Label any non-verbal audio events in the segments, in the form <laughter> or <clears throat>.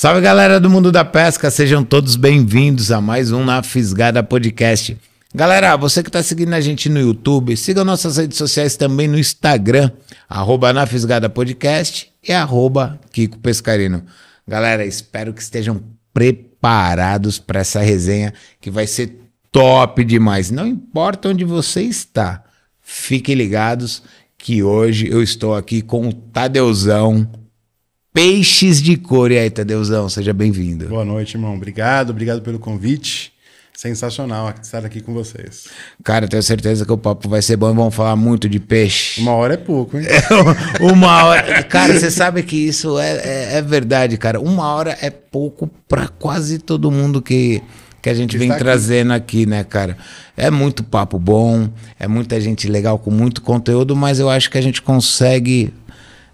Salve galera do mundo da pesca, sejam todos bem-vindos a mais um Na Fisgada Podcast. Galera, você que está seguindo a gente no YouTube, siga nossas redes sociais também no Instagram, arroba Na Fisgada Podcast e arroba Kiko Pescarino. Galera, espero que estejam preparados para essa resenha que vai ser top demais. Não importa onde você está, fiquem ligados que hoje eu estou aqui com o Tadeuzão, Peixes de Cor. E aí, Tadeuzão, seja bem-vindo. Boa noite, irmão. Obrigado, obrigado pelo convite. Sensacional estar aqui com vocês. Cara, tenho certeza que o papo vai ser bom e vamos falar muito de peixe. Uma hora é pouco, hein? <laughs> Uma hora. Cara, você sabe que isso é, é, é verdade, cara. Uma hora é pouco para quase todo mundo que, que a gente vem Está aqui. trazendo aqui, né, cara? É muito papo bom, é muita gente legal com muito conteúdo, mas eu acho que a gente consegue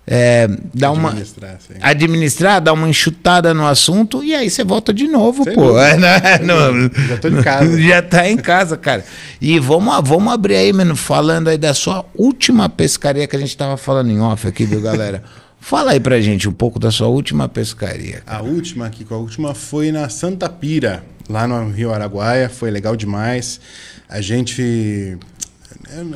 é, uma Administrar, sim. administrar, dar uma enxutada no assunto e aí você volta de novo, Sem pô. É? <laughs> Não- Já tô em casa. <laughs> Já tá em casa, cara. E vamos, vamos abrir aí, mano, falando aí da sua última pescaria que a gente tava falando em off aqui, viu, galera? <laughs> Fala aí pra gente um pouco da sua última pescaria. A última aqui, a última foi na Santa Pira, lá no Rio Araguaia. Foi legal demais. A gente.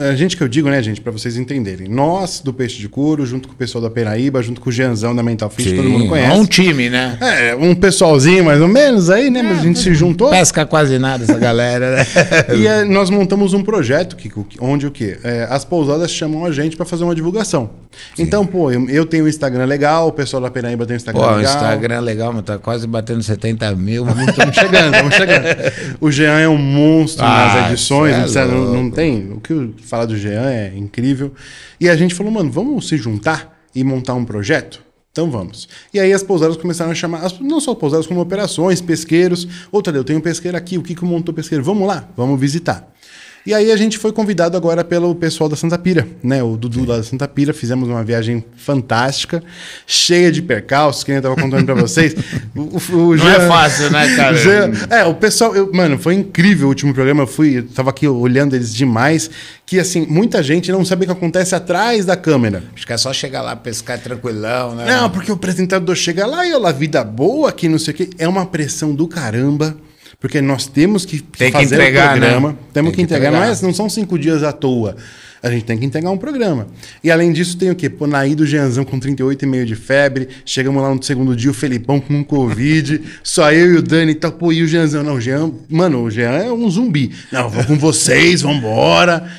A gente que eu digo, né, gente, pra vocês entenderem. Nós, do Peixe de Couro, junto com o pessoal da Penaíba, junto com o Jeanzão da Mental Fish, todo mundo é conhece. um time, né? É, um pessoalzinho mais ou menos aí, né? Mas a gente se juntou. Pesca quase nada essa galera, né? <laughs> E é, nós montamos um projeto, Kiko, onde o quê? É, as pousadas chamam a gente para fazer uma divulgação. Então, pô, eu, eu tenho um Instagram legal, o pessoal da Penaíba tem um Instagram Pô, o legal. Instagram é legal, mas tá quase batendo 70 mil. Estamos chegando, estamos chegando. <laughs> O Jean é um monstro Ah, nas edições, é não, precisa- não, não tem. O que falar do Jean é incrível. E a gente falou, mano, vamos se juntar e montar um projeto? Então vamos. E aí as pousadas começaram a chamar, não só pousadas, como operações, pesqueiros. Outra, eu tenho um pesqueiro aqui, o que que montou pesqueiro? Vamos lá, vamos visitar. E aí a gente foi convidado agora pelo pessoal da Santa Pira, né? O Dudu lá da Santa Pira. Fizemos uma viagem fantástica, cheia de percalços, que nem eu tava contando pra vocês. O, o- o Não é fácil, né, cara? Jean- é, o pessoal, eu- mano, foi incrível o último programa. Eu fui, eu tava aqui olhando eles demais. Que assim, muita gente não sabe o que acontece atrás da câmera. Acho que é só chegar lá, pescar tranquilão, né? Não, porque o apresentador chega lá e olha, vida boa aqui, não sei o quê. É uma pressão do caramba. Porque nós temos que Tem que fazer entregar, o programa. né? Temos Tem que, que entregar. Não, é, entregar. não são cinco dias à toa. A gente tem que entregar um programa. E além disso, tem o quê? Pô, Naí do Jeanzão com 38,5 de febre. Chegamos lá no segundo dia, o Felipão com um Covid. <laughs> só eu e o Dani e tal. Pô, e o Jeanzão? Não, o Jean... Mano, o Jean é um zumbi. Não, vou com vocês, vambora.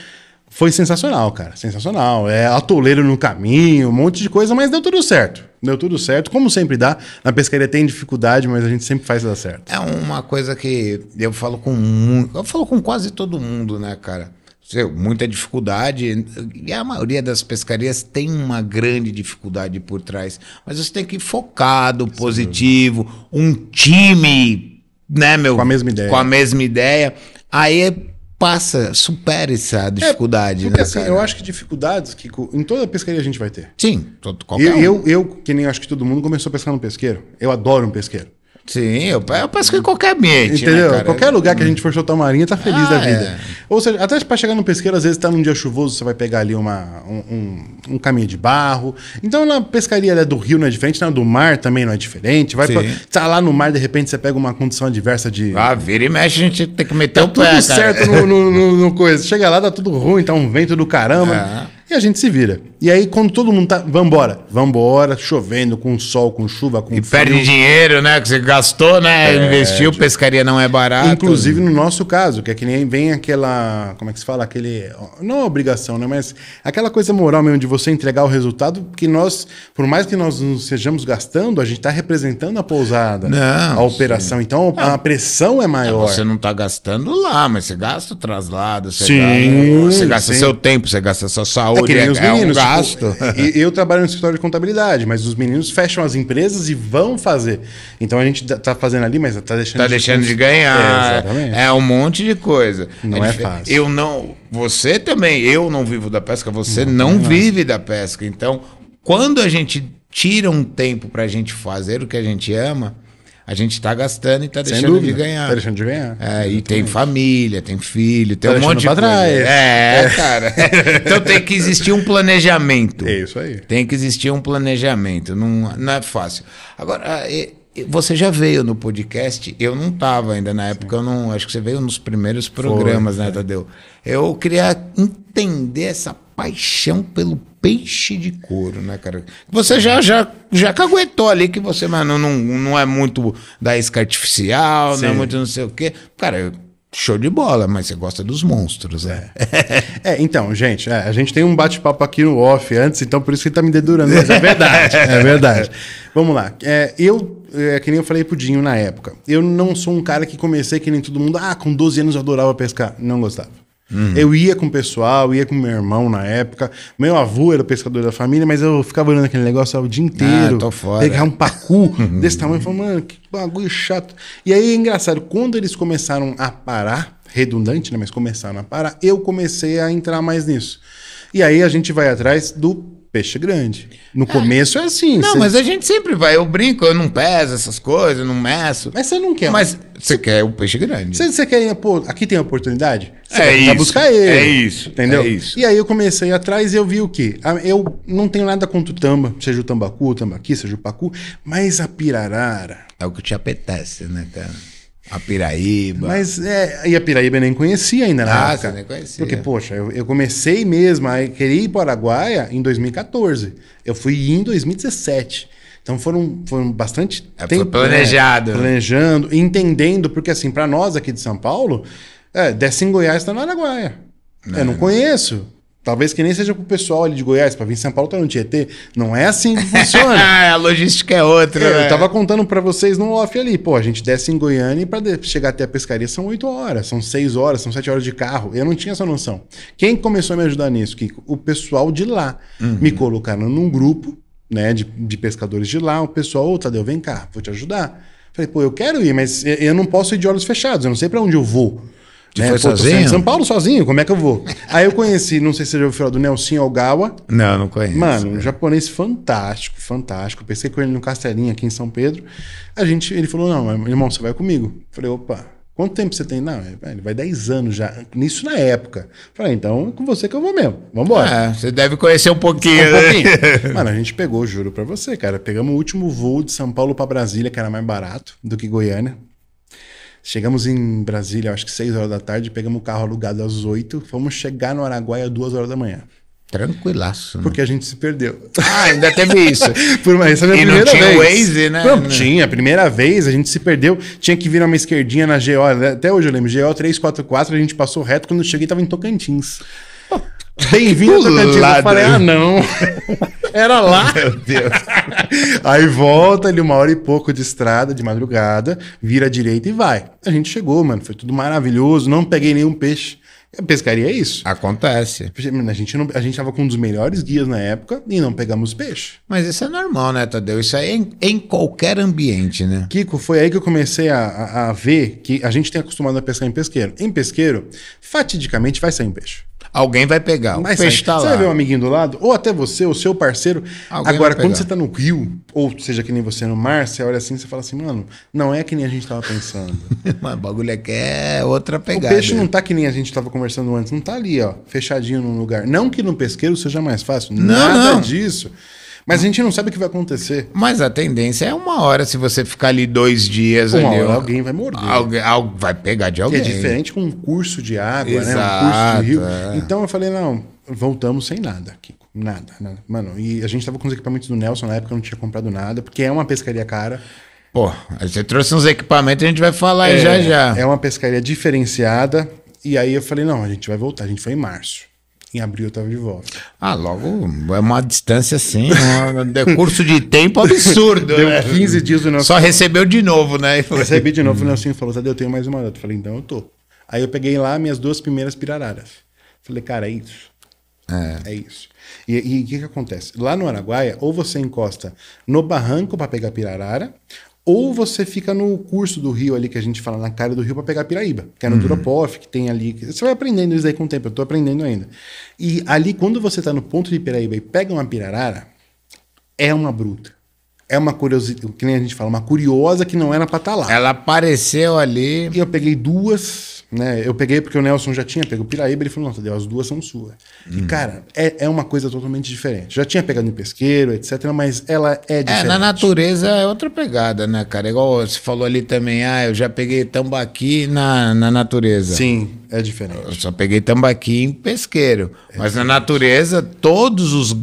Foi sensacional, cara. Sensacional. É atoleiro no caminho, um monte de coisa, mas deu tudo certo. Deu tudo certo. Como sempre dá. Na pescaria tem dificuldade, mas a gente sempre faz dar certo. É uma coisa que eu falo com muito, eu falo com quase todo mundo, né, cara? Muita dificuldade, e a maioria das pescarias tem uma grande dificuldade por trás. Mas você tem que ir focado, positivo, um time, né, meu? Com a mesma ideia. Com a mesma ideia. Aí passa, supera essa dificuldade, Porque né, assim, eu acho que dificuldades, Kiko, em toda pescaria a gente vai ter. Sim, todo, qualquer Eu, um. eu, eu, que nem acho que todo mundo, começou a pescar no pesqueiro. Eu adoro um pesqueiro. Sim, eu, eu pesco em qualquer ambiente, né, Entendeu? cara? Qualquer lugar que a gente for soltar uma marinha, tá feliz Ah, da vida. é. Ou seja, até pra chegar no pesqueiro, às vezes tá num dia chuvoso, você vai pegar ali uma, um, um, um caminho de barro. Então na pescaria né, do rio não é diferente, na do mar também não é diferente. Vai pra, tá lá no mar, de repente você pega uma condição adversa de. Ah, vira e mexe, a gente tem que meter Tá o tudo pé, cara. certo no, no- no- no <laughs> coisa. Chega lá, tá tudo ruim, tá um vento do caramba. É. E a gente se vira. E aí, quando todo mundo tá. Vambora. Vambora, chovendo, com sol, com chuva, com E perde dinheiro, né? Que você gastou, né? Investiu, pescaria não é barato. Inclusive no nosso caso, que é que nem vem aquela. Como é que se fala? Aquele. Não obrigação, né? Mas aquela coisa moral mesmo de você entregar o resultado, que nós, por mais que nós não estejamos gastando, a gente está representando a pousada, Não, a operação. Então a pressão é maior. Você não tá gastando lá, mas você gasta o traslado, você Sim, gasta, você gasta sim. seu tempo, você gasta sua É que nem é, os é um meninos. tipo, gasto. e- eu trabalho no escritório de contabilidade, mas os meninos fecham as empresas e vão fazer. Então a gente tá fazendo ali, mas tá deixando Tá deixando de ganhar. É. É, um monte de coisa. Não é dif- fácil. Eu não. Você também, eu não vivo da pesca, você não, vive da pesca. Então, quando a gente tira um tempo pra gente fazer o que a gente ama, a gente tá gastando e tá Sem deixando de ganhar. Tá deixando de ganhar. É, e tem família, tem filho, tem Tá um monte de coisa. trás. É, cara. <laughs> então tem que existir um planejamento. É isso aí. Tem que existir um planejamento. Não, não é fácil. Agora, e- você já veio no podcast, eu não estava ainda na época, eu não, acho que você veio nos primeiros programas, Foi, né, Tadeu? Eu queria entender essa paixão pelo peixe de couro, né, cara? Você já já já caguetou ali que você, mano, não, não é muito da isca artificial, não é Sim. muito não sei o quê. Cara, show de bola, mas você gosta dos monstros, né? É, então, gente, é, a gente tem um bate-papo aqui no off antes, então por isso que ele tá me dedurando, mas é verdade, é verdade. Vamos lá. É, eu, é, que nem eu falei pro Dinho na época, eu não sou um cara que comecei que nem todo mundo, ah, com 12 anos eu adorava pescar. Não gostava. Eu ia com o pessoal, ia com meu irmão na época. Meu avô era pescador da família, mas eu ficava olhando aquele negócio o dia inteiro. tô fora. Pegar um pacu <laughs> desse tamanho e falar, mano, que bagulho chato. E aí é engraçado, quando eles começaram a parar, redundante, né? Mas começaram a parar, eu comecei a entrar mais nisso. E aí a gente vai atrás do peixe grande. No começo é assim. Não, cê- mas a gente sempre vai, eu brinco, eu não peso essas coisas, não meço. mas você não quer. Mas você quer o peixe grande. Você, você quer ir, pô, aqui tem oportunidade? Você É vai isso, buscar ele. é isso, Entendeu? é isso. E aí eu comecei atrás e eu vi o quê? Eu não tenho nada contra o tamba, seja o tambacu, o tambaqui, seja o pacu, mas a pirarara. É o que te apetece, né, cara? A piraíba. Mas é, e a Piraíba eu nem conhecia ainda na Ah, época. nem conhecia. Porque, poxa, eu, eu comecei mesmo a querer ir para o Araguaia em 2014. Eu fui em 2017. Então foram, foram bastante É, tempo. planejado, né? né? Planejando, entendendo, porque assim, para nós aqui de São Paulo, é, desce em Goiás está no Araguaia. eu não conheço. Talvez que nem seja pro pessoal ali de Goiás, para vir em São Paulo tá no Tietê. Não é assim que funciona. <laughs> a logística é outra, É, né? eu tava contando pra vocês no off ali. Pô, a gente desce em Goiânia e pra chegar até a pescaria são 8 horas, são 6 horas, são 7 horas de carro. Eu não tinha essa noção. Quem começou a me ajudar nisso, Kiko? O pessoal de lá. Me colocaram num grupo, né, de, de pescadores de lá. O pessoal, ô Tadeu, vem cá, vou te ajudar. Falei, pô, eu quero ir, mas eu- não posso ir de olhos fechados, eu não sei pra onde eu vou. Você foi Pô, tô sozinho? de São Paulo sozinho, como é que eu vou? Aí eu conheci, não sei se você já ouviu falar do Nelson Algawa, Não, não conheço. Mano, um japonês fantástico, fantástico. Pensei com ele no Castelinho aqui em São Pedro. A gente, ele falou: Não, irmão, você vai comigo. Falei: Opa, quanto tempo você tem? Não, ele vai 10 anos já. Nisso na época. Falei: Então é com você que eu vou mesmo. Vambora. É, você deve conhecer um pouquinho. Um né? pouquinho. <laughs> Mano, a gente pegou, juro pra você, cara. Pegamos o último voo de São Paulo pra Brasília, que era mais barato do que Goiânia. Chegamos em Brasília, acho que 6 horas da tarde, pegamos o carro alugado às 8, fomos chegar no Araguaia às 2 horas da manhã. Tranquilaço. né? Porque a gente se perdeu. Ah, ainda teve isso. <laughs> Por uma, essa é a minha E não primeira tinha o vez. Waze, né? Não, Não. tinha. A primeira vez a gente se perdeu. Tinha que virar uma esquerdinha na GO. né? Até hoje eu lembro. GO 344, a gente passou reto. Quando eu cheguei, tava em Tocantins. Bem-vindo Tocantins. Eu falei, ah, não. <laughs> Era lá. <laughs> Meu Deus. Aí volta ali uma hora e pouco de estrada, de madrugada, vira à direita e vai. A gente chegou, mano. Foi tudo maravilhoso. Não peguei nenhum peixe. A pescaria é isso. Acontece. A gente, não, a gente tava com um dos melhores guias na época e não pegamos peixe. Mas isso é normal, né, Tadeu? Isso aí é em, em qualquer ambiente, né? Kiko, foi aí que eu comecei a, a- a ver que a gente tem acostumado a pescar em pesqueiro. Em pesqueiro, fatidicamente vai sair um peixe. Alguém vai pegar. O Vai peixe tá você lá. vai ver um amiguinho do lado, ou até você, o seu parceiro. Alguém Agora, quando você tá no rio, ou seja, que nem você no mar, você olha assim e fala assim, mano, não é que nem a gente tava pensando. <laughs> Mas o bagulho aqui é outra o pegada. peixe não tá que nem a gente tava conversando antes, não tá ali, ó, fechadinho num lugar. Não que no pesqueiro seja mais fácil, nada não. disso. Mas a gente não sabe o que vai acontecer. Mas a tendência é uma hora, se você ficar ali dois dias Uma ali. hora alguém vai morder. Alguém, al- vai pegar de E alguém. é diferente com um curso de água, né? Um Exato, curso de rio. é. Então eu falei, não, voltamos sem nada, Kiko. Nada, nada. Mano, e a gente tava com os equipamentos do Nelson na época, eu não tinha comprado nada, porque é uma pescaria cara. Pô, você trouxe uns equipamentos, a gente vai falar aí já já. É uma pescaria diferenciada. E aí eu falei, não, a gente vai voltar. A gente foi em março. Em abril eu tava de volta. Ah, logo é uma distância assim, um decurso de tempo absurdo. Deu né? 15 dias do Nelson. Só recebeu de novo, né? E foi- Recebi de novo, o Nelson falou, Tadeu, eu tenho mais uma data. Eu falei, então eu tô. Aí eu peguei lá minhas duas primeiras pirararas. Falei, cara, é isso. É, isso. E e o que, que acontece? Lá no Araguaia, ou você encosta no barranco para pegar pirarara, ou você fica no curso do rio ali que a gente fala na cara do rio para pegar piraíba, que é no Duropof, que tem ali. Você vai aprendendo isso aí com o tempo, eu tô aprendendo ainda. E ali, quando você tá no ponto de piraíba e pega uma pirarara, é uma bruta. é uma curiosidade, que nem a gente fala, uma curiosa que não era pra estar lá. Ela apareceu ali. E eu peguei duas, né? Eu peguei porque o Nelson já tinha pego o Piraíba, ele falou, não, Tadeu, as duas são suas. Hum. E, cara, é, é uma coisa totalmente diferente. Já tinha pegado em pesqueiro, etc., mas ela é diferente. É, na natureza é outra pegada, né, cara? Igual você falou ali também, ah, eu já peguei tambaqui na, na natureza. Sim, é Eu diferente. só peguei tambaqui em pesqueiro. Mas na natureza, todos os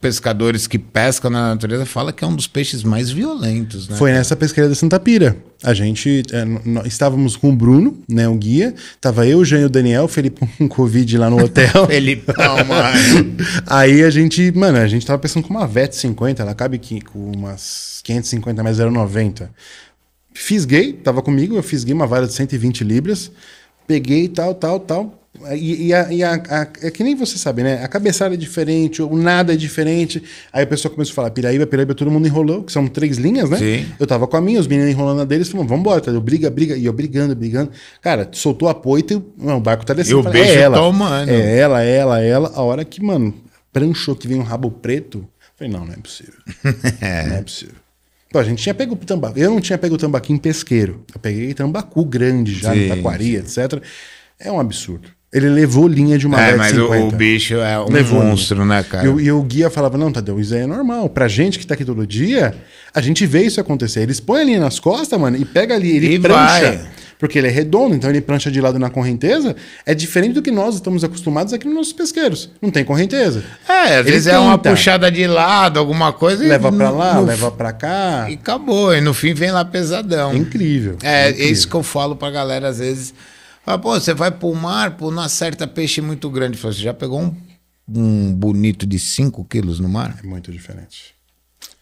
pescadores que pescam na natureza falam que é um dos peixes mais violentos, né? Foi nessa pesqueira da Santa Pira. A gente é, estávamos com o Bruno, né, o guia. Tava eu, o Jean e o Daniel, o Felipe com Covid lá no hotel. <laughs> Felipão, mano. <laughs> Aí a gente, mano, a gente tava pensando com uma VET 50, ela cabe aqui com umas 550 mais 0,90. Fisguei, tava comigo, eu fisguei uma vara de 120 libras, peguei tal, tal, tal. E, e a, e a- a- é que nem você sabe, né? A cabeçada é diferente, o nada é diferente. Aí o pessoal começou a falar, Piraíba, Piraíba, todo mundo enrolou, que são três linhas, né? Sim. Eu tava com a minha, os meninos enrolando a deles, falaram, vambora, tá? Eu briga, briga, e eu brigando, brigando. Cara, soltou a poita e não, o barco tá descendo. Eu falei, bicho é ela, tomando. É ela, ela, ela. A hora que, mano, pranchou que vem um rabo preto, eu falei, não, não é possível. <laughs> Não é possível. A gente tinha pego tambacu. Eu não tinha pego tambaqui em pesqueiro. Eu peguei tambacu grande já, Sim, no taquari, etc. É um absurdo. Ele levou linha de uma É, mas o, 50. o bicho é um Levou monstro, né, cara? E, o- e o guia falava, não, Tadeu, isso aí é normal. Pra gente que tá aqui todo dia, a gente vê isso acontecer. Eles põem a linha nas costas, mano, e pega ali, ele E prancha. vai. Porque ele é redondo, então ele prancha de lado na correnteza. É diferente do que nós estamos acostumados aqui nos nossos pesqueiros. Não tem correnteza. É, às Ele vezes é uma tenta. puxada de lado, alguma coisa. e Leva pra no- lá, no- leva pra cá. E acabou. E no fim vem lá pesadão. É incrível. É, é incrível. isso que eu falo pra galera às vezes. Fala, pô, você vai pro mar, pô, não acerta peixe muito grande. Você já pegou um, um bonito de 5 quilos no mar? É muito diferente.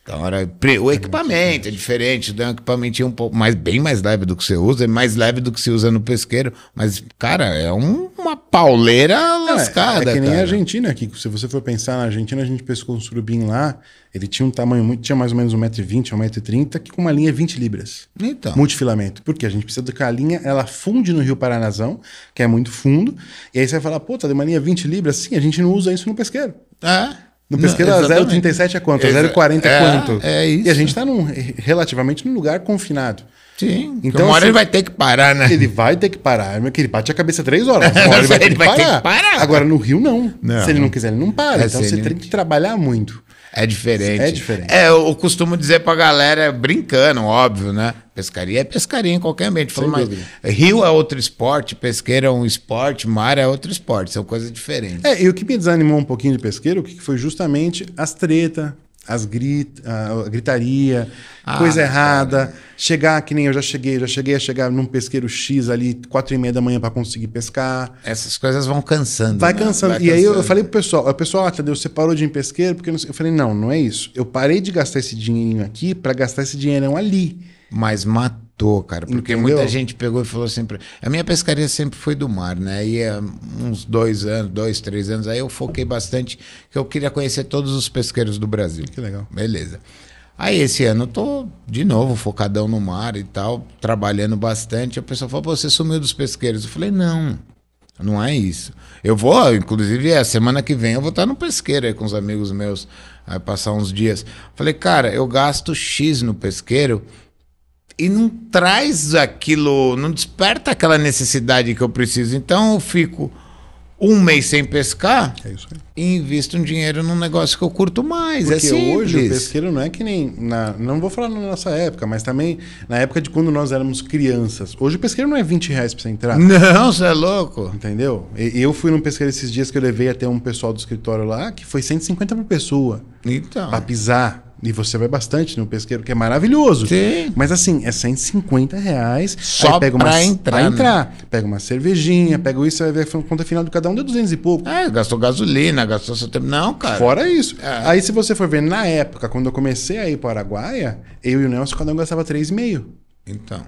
Então, era, o equipamento é diferente, tem um equipamentinho um pouco mais, bem mais leve do que você usa, é mais leve do que se usa no pesqueiro, mas, cara, é um- uma pauleira lascada, é, que nem cara. a Argentina aqui. Se você for pensar na Argentina, a gente pescou um surubim lá. Ele tinha um tamanho muito, tinha mais ou menos 1,20m, 1,30m, que com uma linha 20 libras. Então, Multifilamento. Porque a gente precisa de que a linha ela funde no Rio Paranazão, que é muito fundo. E aí você vai falar, pô, tá de uma linha 20 libras? Sim, a gente não usa isso no pesqueiro. é. No pesqueiro, Não, a exatamente. 0,37 é quanto? A Exa- 0,40 é, é, quanto? é isso. E a gente tá num, relativamente num lugar confinado. Sim, então uma hora assim, ele vai ter que parar, né? Ele vai ter que parar. Porque ele bate a cabeça três horas. Uma <laughs> hora ele vai, ter, Ele que vai ter parar. que parar. Agora, no Rio, não. Não. Se ele não quiser, ele não para. É, então você ele tem que trabalhar muito. É diferente. É diferente. É, eu costumo dizer pra galera, brincando, óbvio, né? Pescaria é pescaria em qualquer ambiente. Falo, mas rio é outro esporte, pesqueiro é um esporte, mar é outro esporte. São coisas diferentes. É, e o que me desanimou um pouquinho de pesqueiro, o que foi justamente as treta, as grit, a gritaria, Ah, coisa errada, chegar que nem eu já cheguei, já cheguei a chegar num pesqueiro X ali, quatro e meia da manhã para conseguir pescar. Essas coisas vão cansando. Vai né? cansando. Vai e aí eu, eu falei pro pessoal, o pessoal, ah, Tadeu, você parou de ir em pesqueiro? Porque. Eu falei, não, não é isso. Eu parei de gastar esse dinheirinho aqui para gastar esse dinheirão ali. Mas matou, cara. Porque Entendeu? muita gente pegou e falou assim. pra- A minha pescaria sempre foi do mar, né? E uns dois anos, dois, três anos, aí eu foquei bastante que eu queria conhecer todos os pesqueiros do Brasil. Que legal. Beleza. Aí esse ano eu tô de novo focadão no mar e tal, trabalhando bastante. A pessoa falou, Pô, você sumiu dos pesqueiros. Eu falei, não, não é isso. Eu vou, inclusive, a semana que vem eu vou estar no pesqueiro aí com os amigos meus, vai passar uns dias. Falei, cara, eu gasto X no pesqueiro e não traz aquilo, não desperta aquela necessidade que eu preciso. Então eu fico um mês sem pescar É e invisto um dinheiro num negócio que eu curto mais. Porque é simples. hoje o pesqueiro não é que nem. Na, não vou falar na nossa época, mas também na época de quando nós éramos crianças. Hoje o pesqueiro não é 20 reais pra você entrar. Não, você é louco. Entendeu? E- Eu fui num pesqueiro esses dias que eu levei até um pessoal do escritório lá, que foi 150 por pessoa Então. pra pisar. E você vai bastante no pesqueiro, que é maravilhoso. Sim. Mas assim, é 150 reais. Só pega uma, pra entrar, Pra né? entrar. Pega uma cervejinha, pega isso, vai ver a conta final de cada um deu 200 e pouco. É, gastou gasolina, gastou seu tempo. Não, cara. Fora isso. É. Aí, se você for ver, na época, quando eu comecei a ir para Araguaia, eu e o Nelson, cada um gastava 3,5. Então.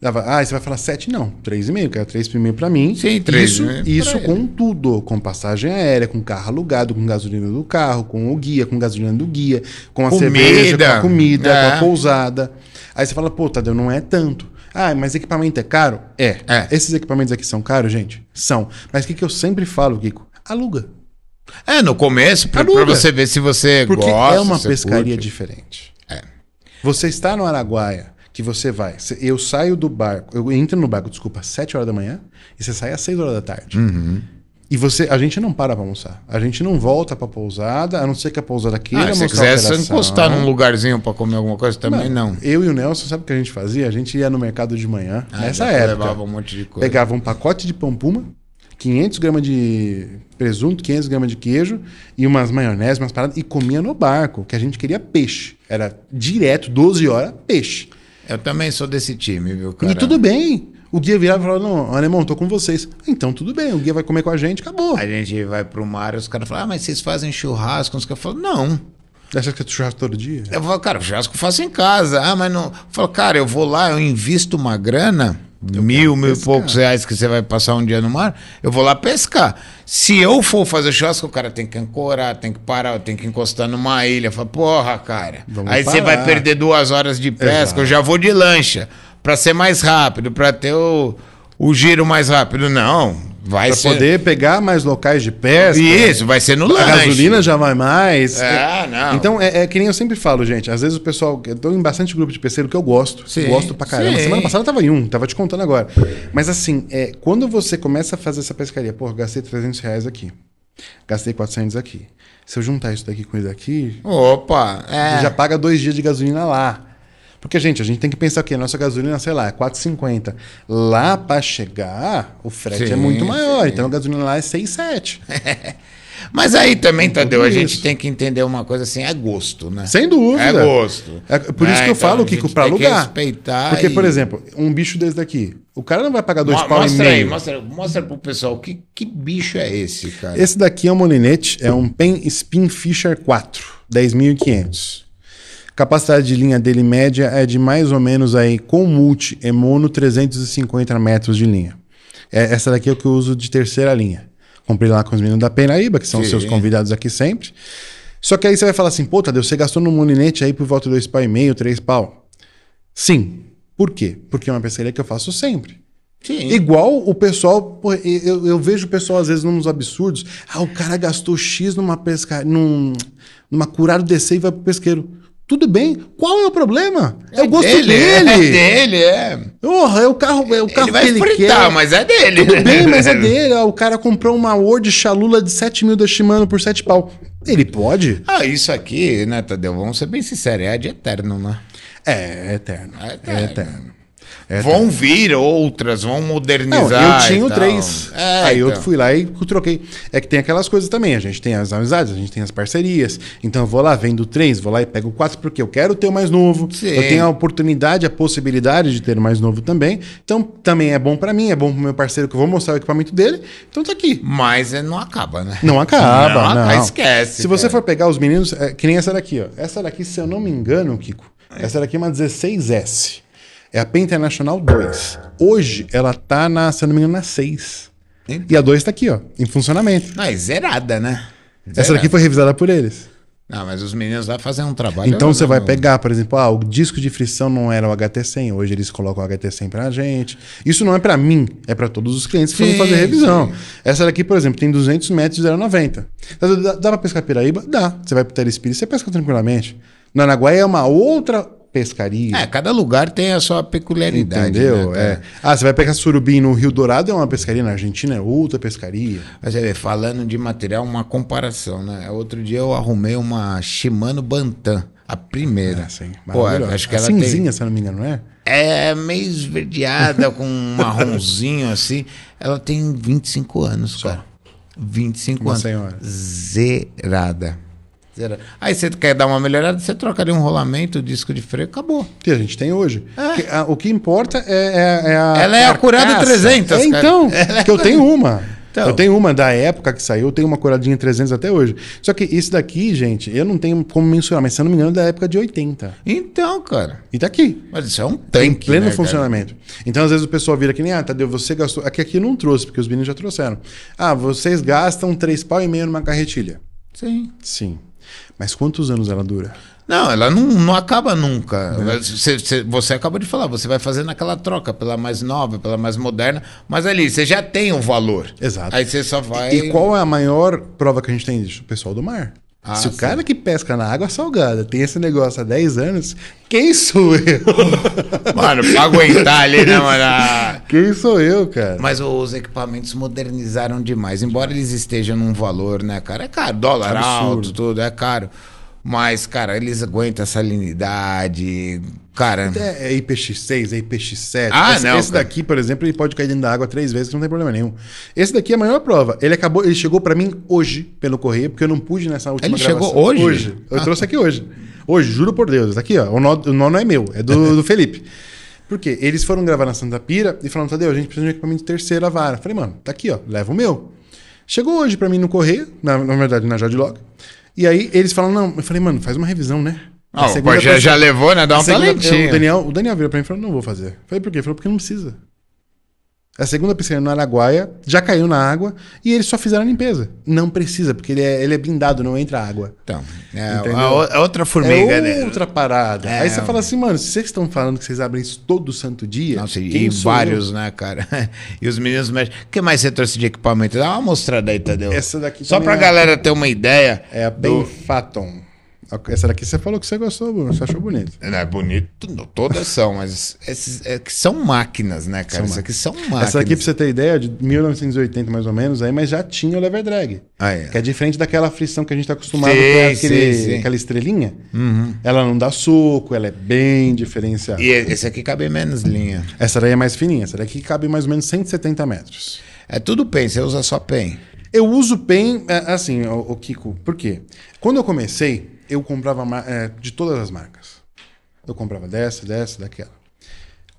Dava, ah, você vai falar 7? Não, 3,5, que era 3,5 para mim. Sim, Isso, 3,5 pra isso ele. com tudo, com passagem aérea, com carro alugado, com gasolina do carro, com o guia, com gasolina do guia, com a Comida. cerveja, com a comida, É. com a pousada. Aí você fala, pô, Tadeu, não é tanto. Ah, mas equipamento é caro? É. É. Esses equipamentos aqui são caros, gente? São. Mas o que, que eu sempre falo, Kiko? Aluga. É, no começo, pra, pra você ver se você Porque gosta. é uma pescaria curte. diferente. É. Você está no Araguaia, que você vai. Eu saio do barco, eu entro no barco, desculpa, às 7 horas da manhã, e você sai às 6 horas da tarde. Uhum. E você, a gente não para pra almoçar. A gente não volta pra pousada, a não ser que a pousada queira Ah, se quiser encostar num lugarzinho pra comer alguma coisa, também não. Eu e o Nelson, sabe o que a gente fazia? A gente ia no mercado de manhã, Ah, nessa época. Levava um monte de coisa. Pegava um pacote de pão puma, 500 gramas de presunto, 500 gramas de queijo e umas maionese, umas paradas, e comia no barco, que a gente queria peixe. Era direto, 12 horas, peixe. Eu também sou desse time, viu, cara? E tudo bem. O guia virava e falava, não, alemão, tô com vocês. Então tudo bem, o guia vai comer com a gente, acabou. A gente vai pro mar e os caras falam, ah, mas vocês fazem churrasco? Os caras falam, não. Acha que é churrasco todo dia? Eu falo, cara, churrasco eu faço em casa. Ah, mas não. Eu falo, cara, eu vou lá, eu invisto uma grana, mil, mil e poucos reais que você vai passar um dia no mar, eu vou lá pescar. Se eu for fazer churrasco, o cara tem que ancorar, tem que parar, tem que encostar numa ilha. Eu falo, porra, cara. Vamos Aí você vai parar. perder duas horas de pesca, Exato. eu já vou de lancha, pra ser mais rápido, pra ter o, o giro mais rápido. Não, vai Pra ser. poder pegar mais locais de pesca. Isso, vai ser no A lanche. gasolina já vai mais. É, não. Então, é, é que nem eu sempre falo, gente. Às vezes o pessoal. Eu tô em bastante grupo de pesqueiro que eu gosto. Sim, gosto pra caramba. sim. Semana passada eu tava em um, tava te contando agora. Mas assim, é, quando você começa a fazer essa pescaria, pô, gastei 300 reais aqui. Gastei 400 aqui. Se eu juntar isso daqui com isso daqui, Opa, é. você já paga dois dias de gasolina lá. Porque, gente, a gente tem que pensar que a nossa gasolina, sei lá, é 4,50. Lá pra chegar, o frete Sim, é muito maior. sim. Então a gasolina lá é 6,7. <laughs> Mas aí também, Tadeu, a gente isso. tem que entender uma coisa assim, é gosto, né? Sem dúvida. É gosto. É por isso É, que eu então falo, a Kiko, gente pra tem que alugar. respeitar Porque, e- por exemplo, um bicho desse daqui, o cara não vai pagar dois Mo- pau e mostra aí, meio. mostra, mostra pro pessoal que, que bicho é esse, cara. Esse daqui é um molinete, é um Pen Spin Fisher 4, 10.500. Capacidade de linha dele média é de mais ou menos aí, com multi e mono, 350 metros de linha. É, essa daqui é o que eu uso de terceira linha. Comprei lá com os meninos da Penaíba, que são os Sim. seus convidados aqui sempre. Só que aí você vai falar assim, pô, Tadeu, você gastou no molinete aí por volta de dois pau e meio, três pau. Sim. Por quê? Porque é uma pescaria que eu faço sempre. Sim. Igual o pessoal, eu, eu vejo o pessoal às vezes nos absurdos. Ah, o cara gastou X numa pesca, num, numa curada descer e vai pro pesqueiro. Tudo bem, qual é o problema? É, o gosto dele. É dele, é. Porra, é o carro, é o carro Ele vai que ele fritar, quer. mas é dele. Tudo bem, mas é <laughs> dele. O cara comprou uma Word Chalula de 7 mil da Shimano por 7 pau. Ele pode? Ah, isso aqui, né, Tadeu? Vamos ser bem sinceros, é de eterno, né? É, é eterno. É É eterno. É vão vir outras, vão Não, modernizar. eu tinha o. 3. É, aí eu então. fui lá e troquei. É que tem aquelas coisas também. A gente tem as amizades, a gente tem as parcerias. Então eu vou lá, vendo o 3, vou lá e pego o 4 porque eu quero ter o mais novo. Sim. Eu tenho a oportunidade, a possibilidade de ter o mais novo também. Então também é bom pra mim, é bom pro meu parceiro que eu vou mostrar o equipamento dele. Então tá aqui. Mas é, não acaba, né? Não acaba, Não, não. esquece, Se você cara. for pegar os meninos, é, que nem essa daqui, ó. Essa daqui, se eu não me engano, Kiko, essa daqui é uma 16S. É a Pen International 2. Hoje ela tá na, se eu não me engano, na 6. E a 2 tá aqui, ó, em funcionamento. Não, é zerada, né? Essa Zerada. daqui foi revisada por eles. Não, mas os meninos lá fazem um trabalho. Então você vai pegar, por exemplo, ah, o disco de frição não era o HT100, hoje eles colocam o HT100 pra gente. Isso não é pra mim, é pra todos os clientes que Sim, foram fazer revisão. sim. Essa daqui, por exemplo, tem 200 metros de 0,90. Dá, dá, dá pra pescar Piraíba? Dá. Você vai pro Telespírito, você pesca tranquilamente. No Anaguaia é uma outra pescaria. É, cada lugar tem a sua peculiaridade. Entendeu? Né, é. Ah, você vai pegar surubim no Rio Dourado, é uma pescaria. Na Argentina é outra pescaria. Mas você vê, falando de material, uma comparação, né? Outro dia eu arrumei uma Shimano Bantam, a primeira. Ah, sim. Pô, acho que A ela cinzinha, tem... se não me engano, não é? É meio esverdeada, com um <laughs> marronzinho assim. Ela tem 25 anos, cara. 25 Uma anos. senhora. Zerada. Aí você quer dar uma melhorada, você troca ali um rolamento, disco de freio, acabou. Que a gente tem hoje. É. A- o que importa é, é- é a. Ela é a carcaça. 300, É, cara. então. <laughs> Ela é que eu tenho uma. Então. Eu tenho uma da época que saiu, eu tenho uma Curadinha 300 até hoje. Só que isso daqui, gente, eu não tenho como mensurar, mas se eu não me engano, é da época de 80. Então, cara. E tá aqui. Mas isso é um Em tanque. pleno né, cara? funcionamento. Então, às vezes, o pessoal vira que nem, ah, Tadeu, você gastou. Aqui, aqui eu não trouxe, porque os meninos já trouxeram. Ah, vocês gastam três pau e meio numa carretilha. Sim. Sim. Mas quantos anos ela dura? Não, ela não, não acaba nunca. Você, você, você acaba de falar, você vai fazendo aquela troca pela mais nova, pela mais moderna, mas ali você já tem um valor. Exato. Aí você só vai. E qual é a maior prova que a gente tem disso? O pessoal do mar. Ah, Se o sim. cara que pesca na água salgada tem esse negócio há 10 anos, quem sou eu? <laughs> Mano, pra aguentar ali, né, mano? Ah. quem sou eu, cara? Mas os equipamentos modernizaram demais. Embora eles estejam num valor, né, cara? É caro, dólar Absurdo. alto, tudo, é caro. Mas, cara, eles aguentam a salinidade. Cara, É, é IPX6, é IPX7. Ah, esse, não, Esse cara. daqui, por exemplo, ele pode cair dentro da água três vezes, que não tem problema nenhum. Esse daqui é a maior prova. Ele acabou, ele chegou pra mim hoje pelo correio, porque eu não pude nessa última Ele chegou gravação. hoje? Hoje. Eu Ah. trouxe aqui hoje. Hoje, juro por Deus. Tá Aqui, ó. O nó, o nó não é meu, é do, <laughs> do Felipe. Por quê? Eles foram gravar na Santa Pira e falaram, Tadeu, a gente precisa de um equipamento de terceira vara. Falei, mano, tá aqui, ó, leva o meu. Chegou hoje pra mim no correio, na, na verdade na Jadlog. E aí eles falaram, não, eu falei, mano, faz uma revisão, né? Ah, o já, já levou, né? Dá um a segunda- talentinho. O Daniel, o Daniel virou pra mim e falou: não vou fazer. Falei, por quê? Ele falou, porque não precisa. A segunda piscina no Araguaia já caiu na água e eles só fizeram a limpeza. Não precisa, porque ele é, ele é blindado, não entra água. Então, é, a, a outra formiga, é né? outra parada. É. Aí você fala assim, mano, se vocês estão falando que vocês abrem isso todo santo dia. Nossa, e vários, eu? né, cara? <laughs> E os meninos mexem. O que mais você trouxe de equipamento? Dá uma mostrada aí, Tadeu. Essa daqui Só pra é- galera ter uma ideia. É a do- Benfaton. Essa daqui você falou que você gostou, Bruno. Você achou bonito. É bonito, todas são, mas esses é são máquinas, né, cara? Isso aqui são máquinas. Essa daqui, pra você ter ideia, de 1980 mais ou menos, aí, mas já tinha o lever drag. Ah, é. Que é diferente daquela frição que a gente tá acostumado Sim, com é aquele, sim, sim. aquela estrelinha. Uhum. Ela não dá suco, ela é bem diferenciada. E esse aqui cabe menos linha. Essa daí é mais fininha, essa daqui cabe mais ou menos 170 metros. É tudo pen, você usa só pen. Eu uso pen, é, assim, o, o Kiko, por quê? Quando eu comecei, eu comprava é, de todas as marcas. Eu comprava dessa, dessa, daquela.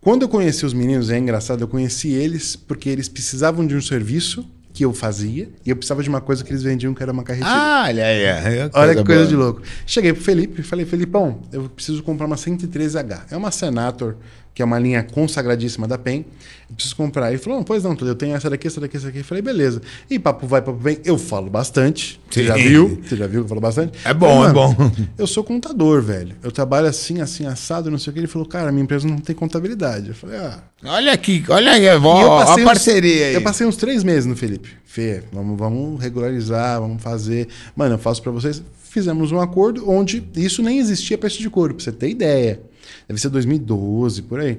Quando eu conheci os meninos, é engraçado, eu conheci eles porque eles precisavam de um serviço que eu fazia e eu precisava de uma coisa que eles vendiam que era uma carretilha. Ah, olha aí. é Olha que coisa boa. de louco. Cheguei pro Felipe e falei, Felipão, eu preciso comprar uma 113H. É uma Senator, que é uma linha consagradíssima da PEN. Eu preciso comprar. Ele falou, não, pois não, eu tenho essa daqui, essa daqui, essa daqui. Eu falei, beleza. E papo vai, papo vem. Eu falo bastante. Você já viu? Você já viu que eu falo bastante? É bom, Eu é falei, bom. "Mano, Eu sou contador, velho. Eu trabalho assim, assim, assado, não sei o que. Ele falou, cara, minha empresa não tem contabilidade. Eu falei, ah... Olha aqui, olha aí, E eu ó, a passei uns- parceria aí. Eu passei uns três meses no Felipe. Fê, vamos, vamos regularizar, vamos fazer. Mano, eu faço pra vocês. Fizemos um acordo onde isso nem existia peste de couro, pra você ter ideia. Deve ser 2012, por aí.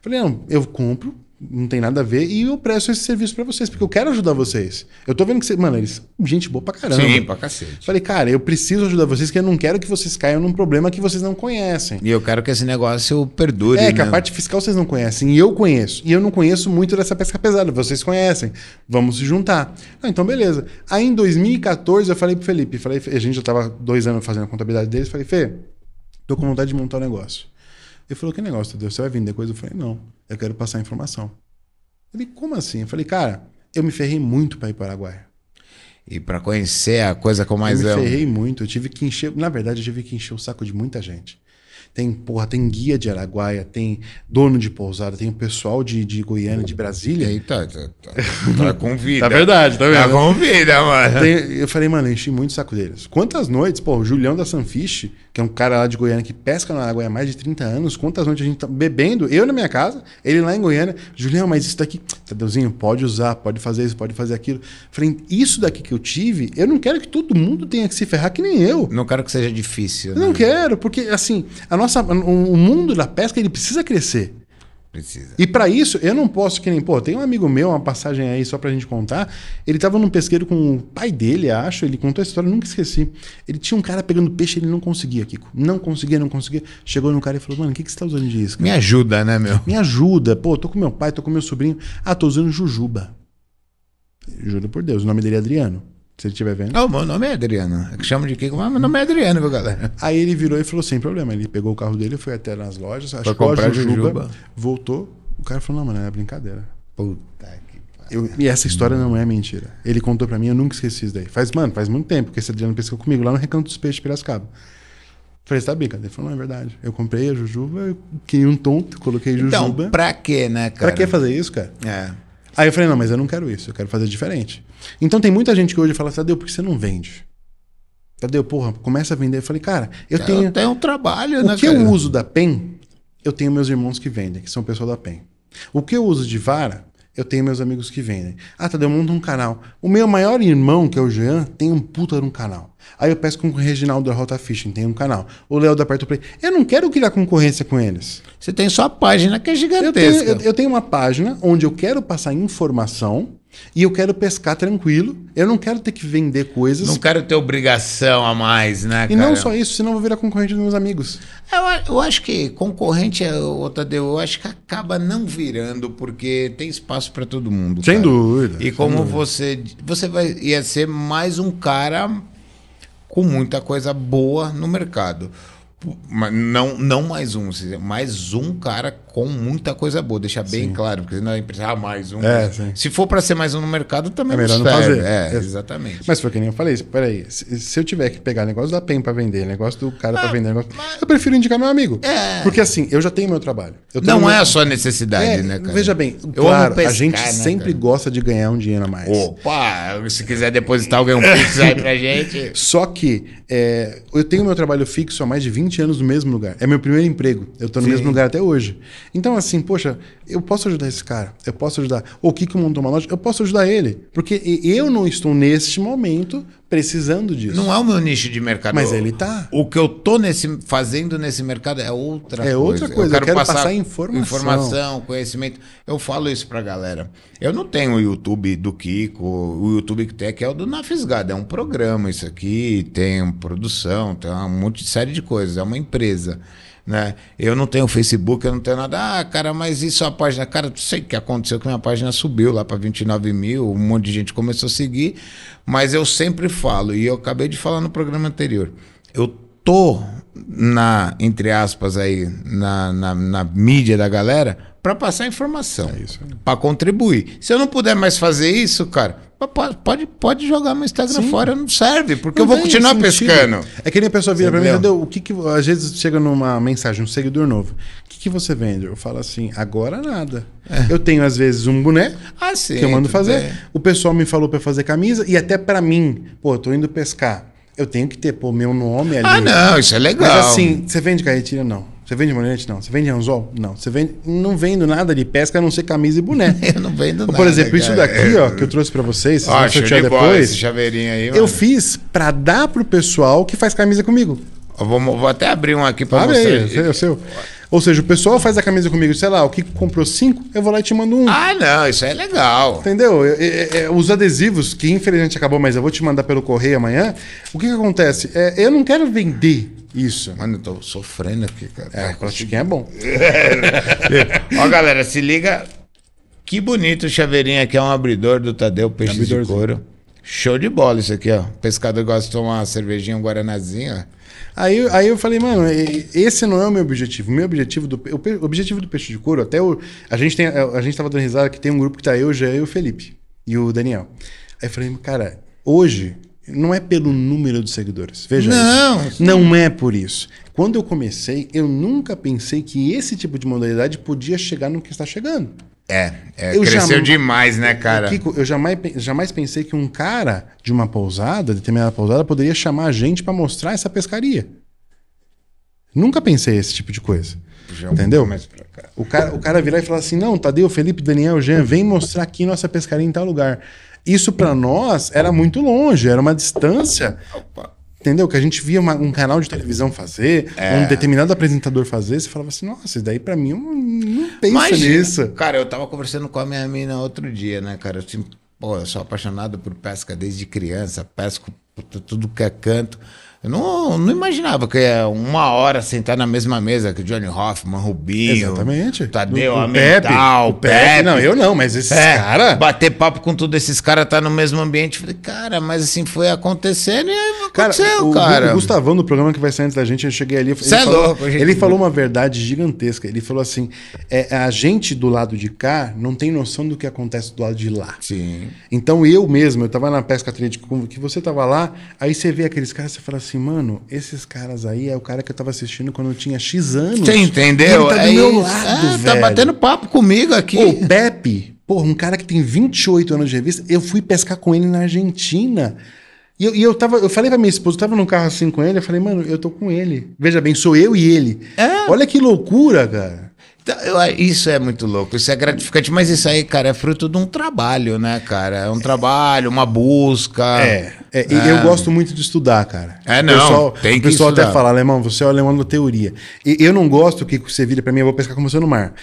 Falei, não, eu compro, não tem nada a ver, e eu presto esse serviço pra vocês, porque eu quero ajudar vocês. Eu tô vendo que vocês. Mano, eles são gente boa pra caramba. Sim, pra cacete. Falei, cara, eu preciso ajudar vocês, que eu não quero que vocês caiam num problema que vocês não conhecem. E eu quero que esse negócio perdure. É, que a né? parte fiscal vocês não conhecem, e eu conheço. E eu não conheço muito dessa pesca pesada, vocês conhecem. Vamos se juntar. Ah, então, beleza. Aí em 2014 eu falei pro Felipe, falei, a gente já tava dois anos fazendo a contabilidade deles, falei, Fê, tô com vontade de montar um negócio. Ele falou, que negócio, Deus? Você vai vender coisa? Eu falei, não, eu quero passar informação. Ele, como assim? Eu falei, cara, eu me ferrei muito para ir para o Paraguai. E pra conhecer a coisa que eu mais eu me amo. ferrei muito. Eu tive que encher. Na verdade, eu tive que encher o saco de muita gente. Tem, porra, tem guia de Araguaia, tem dono de pousada, tem o pessoal de, de Goiânia, de Brasília. Eita, tá, tá, tá <laughs> com vida. Tá verdade, tá Tá vendo? com vida, mano. Tem- eu falei, mano, eu enchi muito o saco deles. Quantas noites, pô, o Julião da Sunfish, que é um cara lá de Goiânia que pesca na água há mais de 30 anos, quantas noites a gente tá bebendo, eu na minha casa, ele lá em Goiânia, Julião, mas isso daqui, Tadeuzinho, pode usar, pode fazer isso, pode fazer aquilo. Falei, isso daqui que eu tive, eu não quero que todo mundo tenha que se ferrar que nem eu. Não quero que seja difícil. Eu não né? quero, porque assim, a nossa, o o mundo da pesca ele precisa crescer. Precisa. E pra isso, eu não posso que nem, pô, tem um amigo meu, uma passagem aí só pra gente contar. Ele tava num pesqueiro com o pai dele, acho, ele contou essa história, nunca esqueci. Ele tinha um cara pegando peixe, ele não conseguia, Kiko. Não conseguia, não conseguia. Chegou no cara e falou: "Mano, o que que você tá usando de isca? Me ajuda, né, meu? Me ajuda. Pô, tô com meu pai, tô com meu sobrinho. Ah, tô usando jujuba. Juro por Deus, o nome dele é Adriano. Se ele estiver vendo. Não, meu nome é Adriano. É que chama de Kiko, mas meu nome é Adriano, viu, galera? Aí ele virou e falou: sem problema. Ele pegou o carro dele, foi até nas lojas, achou comprar a jujuba, jujuba. voltou. O cara falou: não, mano, é brincadeira. Puta que Eu- e essa história não é mentira. Ele contou pra mim, eu nunca esqueci isso daí. Faz, mano, faz muito tempo que esse Adriano pescou comigo lá no Recanto dos Peixes de Piracicaba. Falei, você tá brincando? Ele falou, não, é verdade. Eu comprei a jujuba, eu criei um tonto, coloquei Então, jujuba. pra quê, né, cara? pra que fazer isso, cara? É. Aí eu falei, não, mas eu não quero isso, eu quero fazer diferente. Então tem muita gente que hoje fala, Tadeu, por que você não vende? Tadeu, porra, começa a vender. Eu falei, cara, eu Eu tenho. tenho um trabalho, né, O que cara? eu uso da PEN, eu tenho meus irmãos que vendem, que são pessoal da PEN. O que eu uso de vara, Eu tenho meus amigos que vendem. Ah, Tadeu, monta um canal. O meu maior irmão, que é o Jean, tem um puta de um canal. Aí eu pesco com o Reginaldo da Rota Fishing, tem um canal. O Léo da Perto Play. Eu não quero criar concorrência com eles. Você tem sua página que é Eu tenho, gigantesca. eu- eu tenho uma página onde eu quero passar informação e eu quero pescar tranquilo. Eu não quero ter que vender coisas. Não quero ter obrigação a mais, né, E cara? não só isso, senão eu vou virar concorrente dos meus amigos. Eu, a- eu acho que concorrente, é, ô, Tadeu, eu acho que acaba não virando, porque tem espaço para todo mundo. Sem cara. dúvida, E sem como dúvida. você. Você vai, ia ser mais um cara com muita coisa boa no mercado. Não, não mais um, se- mais um cara com muita coisa boa, deixar bem claro, porque senão a empresa, ah, mais um. É, sim. Se for para ser mais um no mercado, também É melhor não serve. fazer. É, exatamente. Mas foi que nem eu falei, peraí, se, se eu tiver que pegar negócio da PEN pra vender, negócio do cara Ah, vender, negócio, mas- eu prefiro indicar meu amigo. É. Porque assim, eu já tenho meu trabalho. Não meu- é a sua necessidade, É, né, cara? Veja bem, Eu claro, pescar, a gente né, sempre cara? gosta de ganhar um dinheiro a mais. Opa, se quiser depositar alguém um pix aí pra <laughs> gente. Só que é, eu tenho meu trabalho fixo há mais de 20 anos no mesmo lugar. É meu primeiro emprego. Eu tô no Sim. mesmo lugar até hoje. Então, assim, poxa, eu posso ajudar esse cara. Eu posso ajudar. Ou o Kiko montou uma loja, eu posso ajudar ele. Porque eu não estou, neste momento, precisando disso. Não é o meu nicho de mercado. Mas ele tá. O que eu tô nesse, fazendo nesse mercado é outra É coisa. outra coisa, eu quero passar informação. Informação, conhecimento. Eu falo isso pra galera. Eu não tenho o YouTube do Kiko, o YouTube que tem que é o do Nafisgado. É um programa isso aqui, tem produção, tem um monte de série de coisas. É uma empresa. Né? Eu não tenho Facebook, eu não tenho nada. Ah, cara, mas isso a página. Cara, não sei o que aconteceu que minha página subiu lá para 29 mil, um monte de gente começou a seguir, mas eu sempre falo, e eu acabei de falar no programa anterior, eu tô na, entre aspas, aí, na, na, na mídia da galera para passar informação. É. Para contribuir. Se eu não puder mais fazer isso, cara, pode, pode, pode jogar meu Instagram fora, não serve, porque eu Não vou tem continuar sentido. pescando. É que nem a pessoa vira pra mim, entendeu? O que que, às vezes chega numa mensagem, um seguidor novo. O que, que você vende? Eu falo assim, agora nada. Eu tenho, às vezes, um boné Ah, sim. que eu mando fazer. bem. O pessoal me falou pra eu fazer camisa e até pra mim, pô, eu tô indo pescar. Eu tenho que ter, pô, meu nome ali. Ah, não, isso é legal. Mas assim, você vende carretilha? Não. Você vende manete? Não. Você vende anzol? Não. Você vende. Não vendo nada de pesca a não ser camisa e boné. <laughs> Eu não vendo nada. Por exemplo, isso cara. daqui, ó, que eu trouxe pra vocês, vocês Ó, vão sortear bola depois. esse chaveirinho aí, Eu mano. fiz pra dar pro pessoal que faz camisa comigo. Eu vou, vou até abrir um aqui pra Abre mostrar. aí, é o seu. Ou seja, o pessoal faz a camisa comigo, sei lá, o que comprou cinco, eu vou lá e te mando um. Ah, não, isso é legal. Entendeu? Eu- eu- eu- os adesivos, que infelizmente acabou, mas eu vou te mandar pelo correio amanhã. O que, que acontece? É, eu não quero vender isso. Mano, eu tô sofrendo aqui, cara. É, plastiquinho é bom. <laughs> Ó, galera, se liga. Que bonito o chaveirinho aqui, é um abridor do Tadeu Peixe de. Couro. Show de bola isso aqui, ó. O pescador gosta de tomar uma cervejinha, um guaranazinho, ó. Aí, aí eu falei, mano, esse não é o meu objetivo. O meu objetivo do, o objetivo do peixe de couro, até o, a gente tem, a gente tava dando risada que tem um grupo que tá eu, o Jean e o Felipe e o Daniel. Aí eu falei, cara, hoje não é pelo número de seguidores. Veja Não, isso. Não é por isso. Quando eu comecei, eu nunca pensei que esse tipo de modalidade podia chegar no que está chegando. É, é Eu cresceu demais, né, cara? Kiko, eu jamais, jamais pensei que um cara de uma pousada, determinada pousada, poderia chamar a gente para mostrar essa pescaria. Nunca pensei esse tipo de coisa. Entendeu? O cara, o cara virar e falar assim: não, Tadeu, Felipe, Daniel, Jean, vem mostrar aqui nossa pescaria em tal lugar. Isso para nós era muito longe, era uma distância. Opa. Entendeu? Que a gente via uma- um canal de televisão fazer, É. um determinado apresentador fazer, você falava assim: nossa, isso daí para mim eu não, não penso Imagina. nisso. Cara, eu tava conversando com a minha mina outro dia, né, cara? Eu, assim, pô, eu sou apaixonado por pesca desde criança, pesco tudo que é canto. Eu não, não imaginava que é uma hora sentar na mesma mesa que Johnny Hoffman, Rubinho, Exatamente. Tadeu, O- o a Mental, o Pepe. Não, eu não, mas esses É, caras. Bater papo com todos esses caras, tá no mesmo ambiente. Falei, cara, mas assim foi acontecendo e aí Cara, aconteceu, o, cara. o Gustavão, do programa que vai sair antes da gente, eu cheguei ali. Ele, Cê é falou, louco, gente. ele falou uma verdade gigantesca. Ele falou assim: é, a gente do lado de cá não tem noção do que acontece do lado de lá. Sim. Então eu mesmo, eu tava na pesca atlética, que você tava lá, aí você vê aqueles caras, você fala assim, mano, esses caras aí é o cara que eu tava assistindo quando eu tinha X anos. Você entendeu? Ele tá do É meu isso. lado, Ah, velho. Tá batendo papo comigo aqui. O Pepe, porra, um cara que tem 28 anos de revista, eu fui pescar com ele na Argentina. E eu, e eu tava, eu falei pra minha esposa, eu tava num carro assim com ele, eu falei, mano, eu tô com ele. Veja bem, sou eu e ele. É. Olha que loucura, cara. Então, Isso é muito louco, isso é gratificante, mas isso aí, cara, é fruto de um trabalho, né, cara? É um trabalho, uma busca. É, é, e eu gosto muito de estudar, cara. É, O não, pessoal, tem o que pessoal até estudar. fala, alemão, você é o alemão da teoria. E eu não gosto que você vira pra mim, eu vou pescar com você no mar.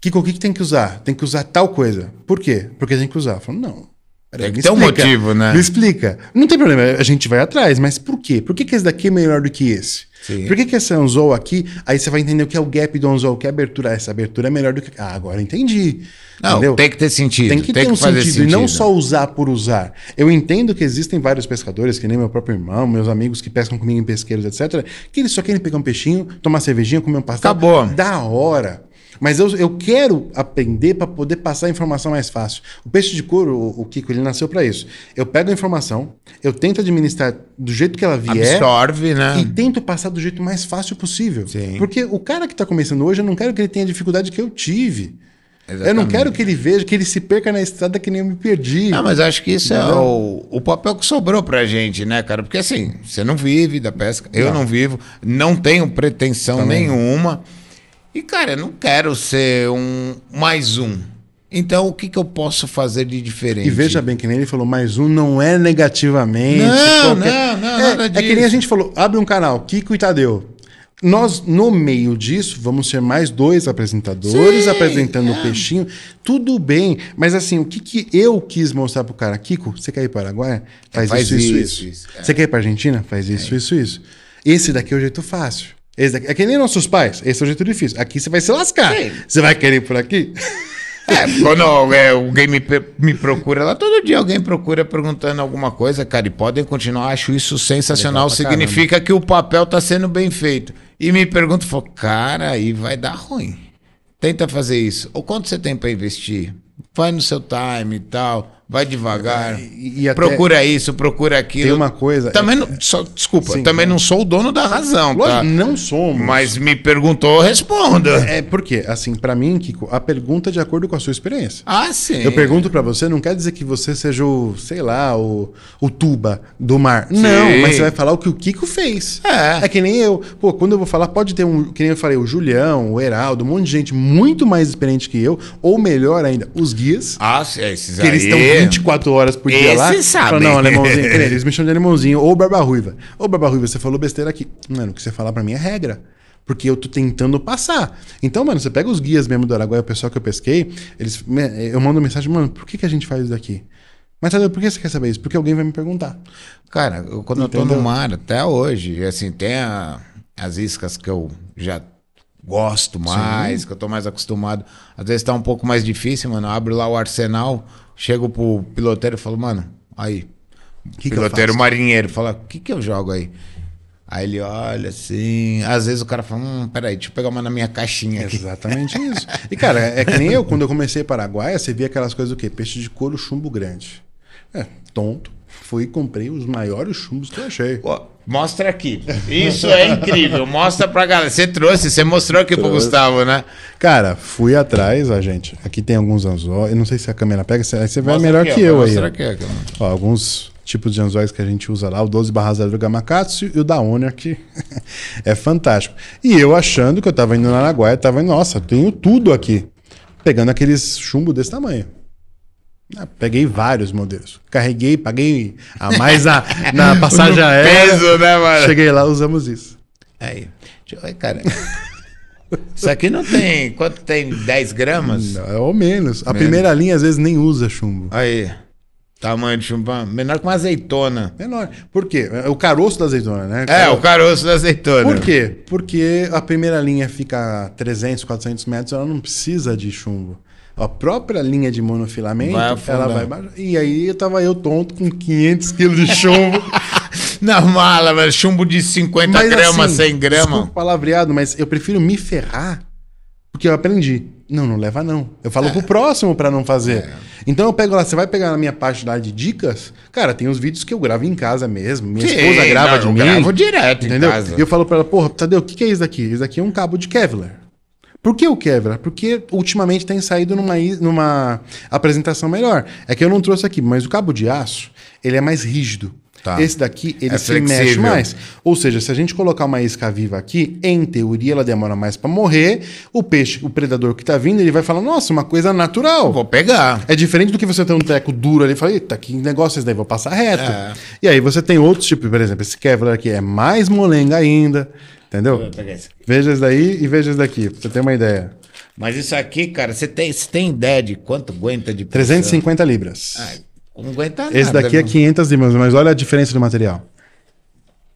Kiko, o que, que tem que usar? Tem que usar tal coisa. Por quê? Porque tem que usar. Eu falo, não. peraí, Tem que ter um motivo, né? Me explica. Não tem problema, a gente vai atrás, mas por quê? Por que, que esse daqui é melhor do que esse? Sim. Por que, que esse anzol aqui, aí você vai entender o que é o gap do anzol, o que é a abertura. Essa abertura é melhor do que. Ah, agora entendi. Não, Entendeu? tem que ter sentido. Tem que ter um fazer sentido, e não só usar por usar. Eu entendo que existem vários pescadores, que nem meu próprio irmão, meus amigos que pescam comigo em pesqueiros, etc., que eles só querem pegar um peixinho, tomar cervejinha, comer um pastel. Acabou. Da hora. Mas eu, eu quero aprender para poder passar a informação mais fácil. O peixe de couro, o, o Kiko, ele nasceu para isso. Eu pego a informação, eu tento administrar do jeito que ela vier. Absorve, né? E tento passar do jeito mais fácil possível. Sim. Porque o cara que está começando hoje, eu não quero que ele tenha a dificuldade que eu tive. Eu não Exatamente. quero que ele veja, que ele se perca na estrada que nem eu me perdi. Não, mas acho que isso é o, o papel que sobrou pra gente, né, cara? Porque assim, você não vive da pesca, eu não vivo, não tenho pretensão nenhuma. E, cara, eu não quero ser um mais um. Então, o que, que eu posso fazer de diferente? E veja bem, que nem ele falou, mais um não é negativamente. Não, não, não, é, nada é que nem a disso. gente falou, abre um canal, Kiko e Tadeu. Nós, no meio disso, vamos ser mais dois apresentadores Sim, apresentando o é. peixinho. Tudo bem, mas assim, o que, que eu quis mostrar pro cara? Kiko, você quer ir para Paraguai? Faz, Faz isso, isso, isso, isso. isso, é. Você quer ir para Argentina? Faz isso, isso, isso. Esse daqui é o jeito fácil. Esse daqui, é que nem nossos pais. Esse é o jeito difícil. Aqui você vai se lascar. Sim. Você vai querer ir por aqui? É, quando é, alguém me, me procura lá, todo dia alguém procura perguntando alguma coisa, cara, e podem continuar, acho isso sensacional. Significa que o papel tá sendo bem feito. E me pergunto, falo, cara, aí vai dar ruim. Tenta fazer isso. Ou quanto você tem para investir? Vai no seu time e tal, vai devagar. E- e até- procura isso, procura aquilo. Tem uma coisa- Também não, só, desculpa, Sim, também não sou o dono da razão, Lógico, tá? não somos. Mas me perguntou, eu respondo. É porque, assim, pra mim, Kiko, a pergunta é de acordo com a sua experiência. Ah, sim. Eu pergunto pra você, não quer dizer que você seja o, sei lá, o, o tuba do mar. Não, mas você vai falar o que o Kiko fez. É. É que nem eu. Pô, quando eu vou falar, pode ter um, que nem eu falei, o Julião, o Heraldo, um monte de gente muito mais experiente que eu, ou melhor ainda, os guias. Ah, sim, esses Que aí. eles estão 24 horas por dia Esses lá. sabem. Fala, não, alemãozinho. <laughs> Eles me chamam de alemãozinho. Ou barba ruiva. Ô, barba ruiva, você falou besteira aqui. Mano, o que você falar pra mim é regra. Porque eu tô tentando passar. Então, mano, você pega os guias mesmo do Araguaia, o pessoal que eu pesquei, eles, eu mando mensagem, mano, por que, que a gente faz isso daqui? Mas, Tadeu, por que você quer saber isso? Porque alguém vai me perguntar. Cara, eu- quando eu tô Entendeu? no mar, até hoje, assim, tem a- as iscas que eu já gosto mais, que eu tô mais acostumado. Às vezes tá um pouco mais difícil, mano. Eu abro lá o arsenal, chego pro piloteiro e falo, mano, aí. que que piloteiro faço? marinheiro, fala, o que que eu jogo aí? Aí ele olha assim, às vezes o cara fala, hum, peraí, deixa eu pegar uma na minha caixinha aqui. Exatamente <laughs> isso. E, cara, é que nem eu, quando eu comecei em Paraguaia, você via aquelas coisas do quê? Peixe de couro, chumbo grande. É, tonto. Fui e comprei os maiores chumbos que eu achei. Mostra aqui. Isso é incrível. Mostra pra galera. Você trouxe, você mostrou aqui pro Gustavo, né? Cara, fui atrás, ó, gente. Aqui tem alguns anzóis. Eu não sei se a câmera pega, aí você vai Mostra melhor aqui, que ó, eu aí. Mostra aqui. Ó, alguns tipos de anzóis que a gente usa lá, o 12 barra 0 do Gamakatsu e o da Owner, que <laughs> é fantástico. E eu achando que eu tava indo na Araguaia, tava indo, nossa, tenho tudo aqui. Pegando aqueles chumbo desse tamanho. Ah, Peguei vários modelos. Carreguei, paguei a mais na, <laughs> na passagem aérea. peso, né, mano? Cheguei lá, usamos isso. Aí. Deixa eu cara. Isso aqui não tem. Quanto tem? 10 gramas? Não, é ou menos. A primeira linha às vezes nem usa chumbo. Aí. Tamanho de chumbão. Menor que uma azeitona. Menor. Por quê? É o caroço da azeitona, né? É, o caroço da azeitona. Por quê? Porque a primeira linha fica a 300, 400 metros, ela não precisa de chumbo. A própria linha de monofilamento, Vai ela vai baixar. E aí tava eu tonto com 500 quilos de chumbo. <laughs> Na mala, velho. Chumbo de 50 gramas, assim, 100 gramas. Desculpa palavreado, mas eu prefiro me ferrar porque eu aprendi. Não, não leva não. Eu É. falo pro próximo pra não fazer. Então eu pego lá, você vai pegar na minha parte lá de dicas, cara, tem uns vídeos que eu gravo em casa mesmo. Minha Sim, esposa grava não, de eu mim. gravo direto em entendeu? casa. E eu falo pra ela, porra, Tadeu, o que, que é isso daqui? Isso daqui é um cabo de Kevlar. Por que o Kevlar? Porque ultimamente tem saído numa, numa apresentação melhor. É que eu não trouxe aqui, mas o cabo de aço, ele é mais rígido. Tá. Esse daqui, ele É se mexe flexível. mais. Ou seja, se a gente colocar uma isca viva aqui, em teoria ela demora mais para morrer. O peixe, o predador que tá vindo, ele vai falar: "Nossa, uma coisa natural". Vou pegar. É diferente do que você ter um treco duro ali e falar, eita, que negócio é esse daí, vou passar reto. É. E aí você tem outros tipos, por exemplo, esse Kevlar aqui é mais molenga ainda, entendeu? Veja esse daí e veja esse daqui, pra você ter uma ideia. Mas isso aqui, cara, você tem, você tem ideia de quanto aguenta de pressão? 350 libras. Ah, não aguenta nada. esse daqui é viu? 500 libras, mas olha a diferença do material.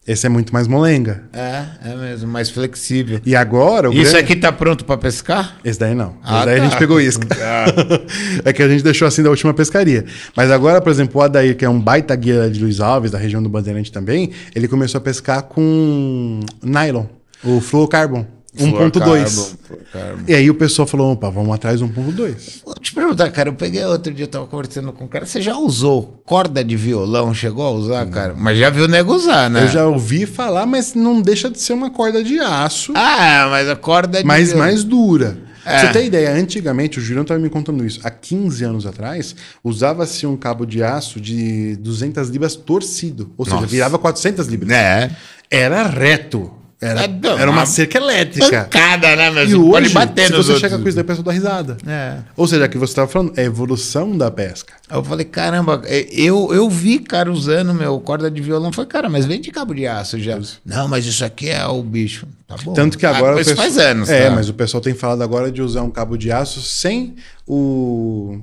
Esse é muito mais molenga. É, é mesmo, mais flexível. E agora o Isso grande- aqui tá pronto pra pescar? Esse daí não. Ah, Esse daí a tá. gente pegou isca. <laughs> Ah. <laughs> é que a gente deixou assim da última pescaria. Mas agora, por exemplo, o Adair, que é um baita guia de Luiz Alves, da região do Bandeirante também, ele começou a pescar com nylon, o fluorocarbon, 1.2. Fluorocarbon, fluorocarbon. E aí o pessoal falou, opa, vamos atrás do 1.2. Vou te perguntar, cara, eu peguei outro dia, eu tava conversando com um cara, você já usou corda de violão? Chegou a usar, cara? Mas já viu o nego usar, né? Eu já ouvi falar, mas não deixa de ser uma corda de aço, Ah, mas a corda de mas violão... mais dura. É. Você ter ideia, antigamente, o Julião estava me contando isso, há 15 anos atrás, usava-se um cabo de aço de 200 libras torcido, ou seja, Nossa. virava 400 libras. É. Era reto. Era, É, não, era uma uma cerca elétrica. Pancada, né, meu? E hoje, pode bater se você outros. chega com isso daí, o pessoal dá risada. É. Ou seja, o que você estava falando é a evolução da pesca. Eu falei, caramba, é, eu, eu vi, cara, usando meu corda de violão. Falei, cara, mas vem de cabo de aço já. Não, mas isso aqui é o bicho. Tá bom. Tanto que agora. Ah, isso pessoal- faz anos, É, tá? mas o pessoal tem falado agora de usar um cabo de aço sem o.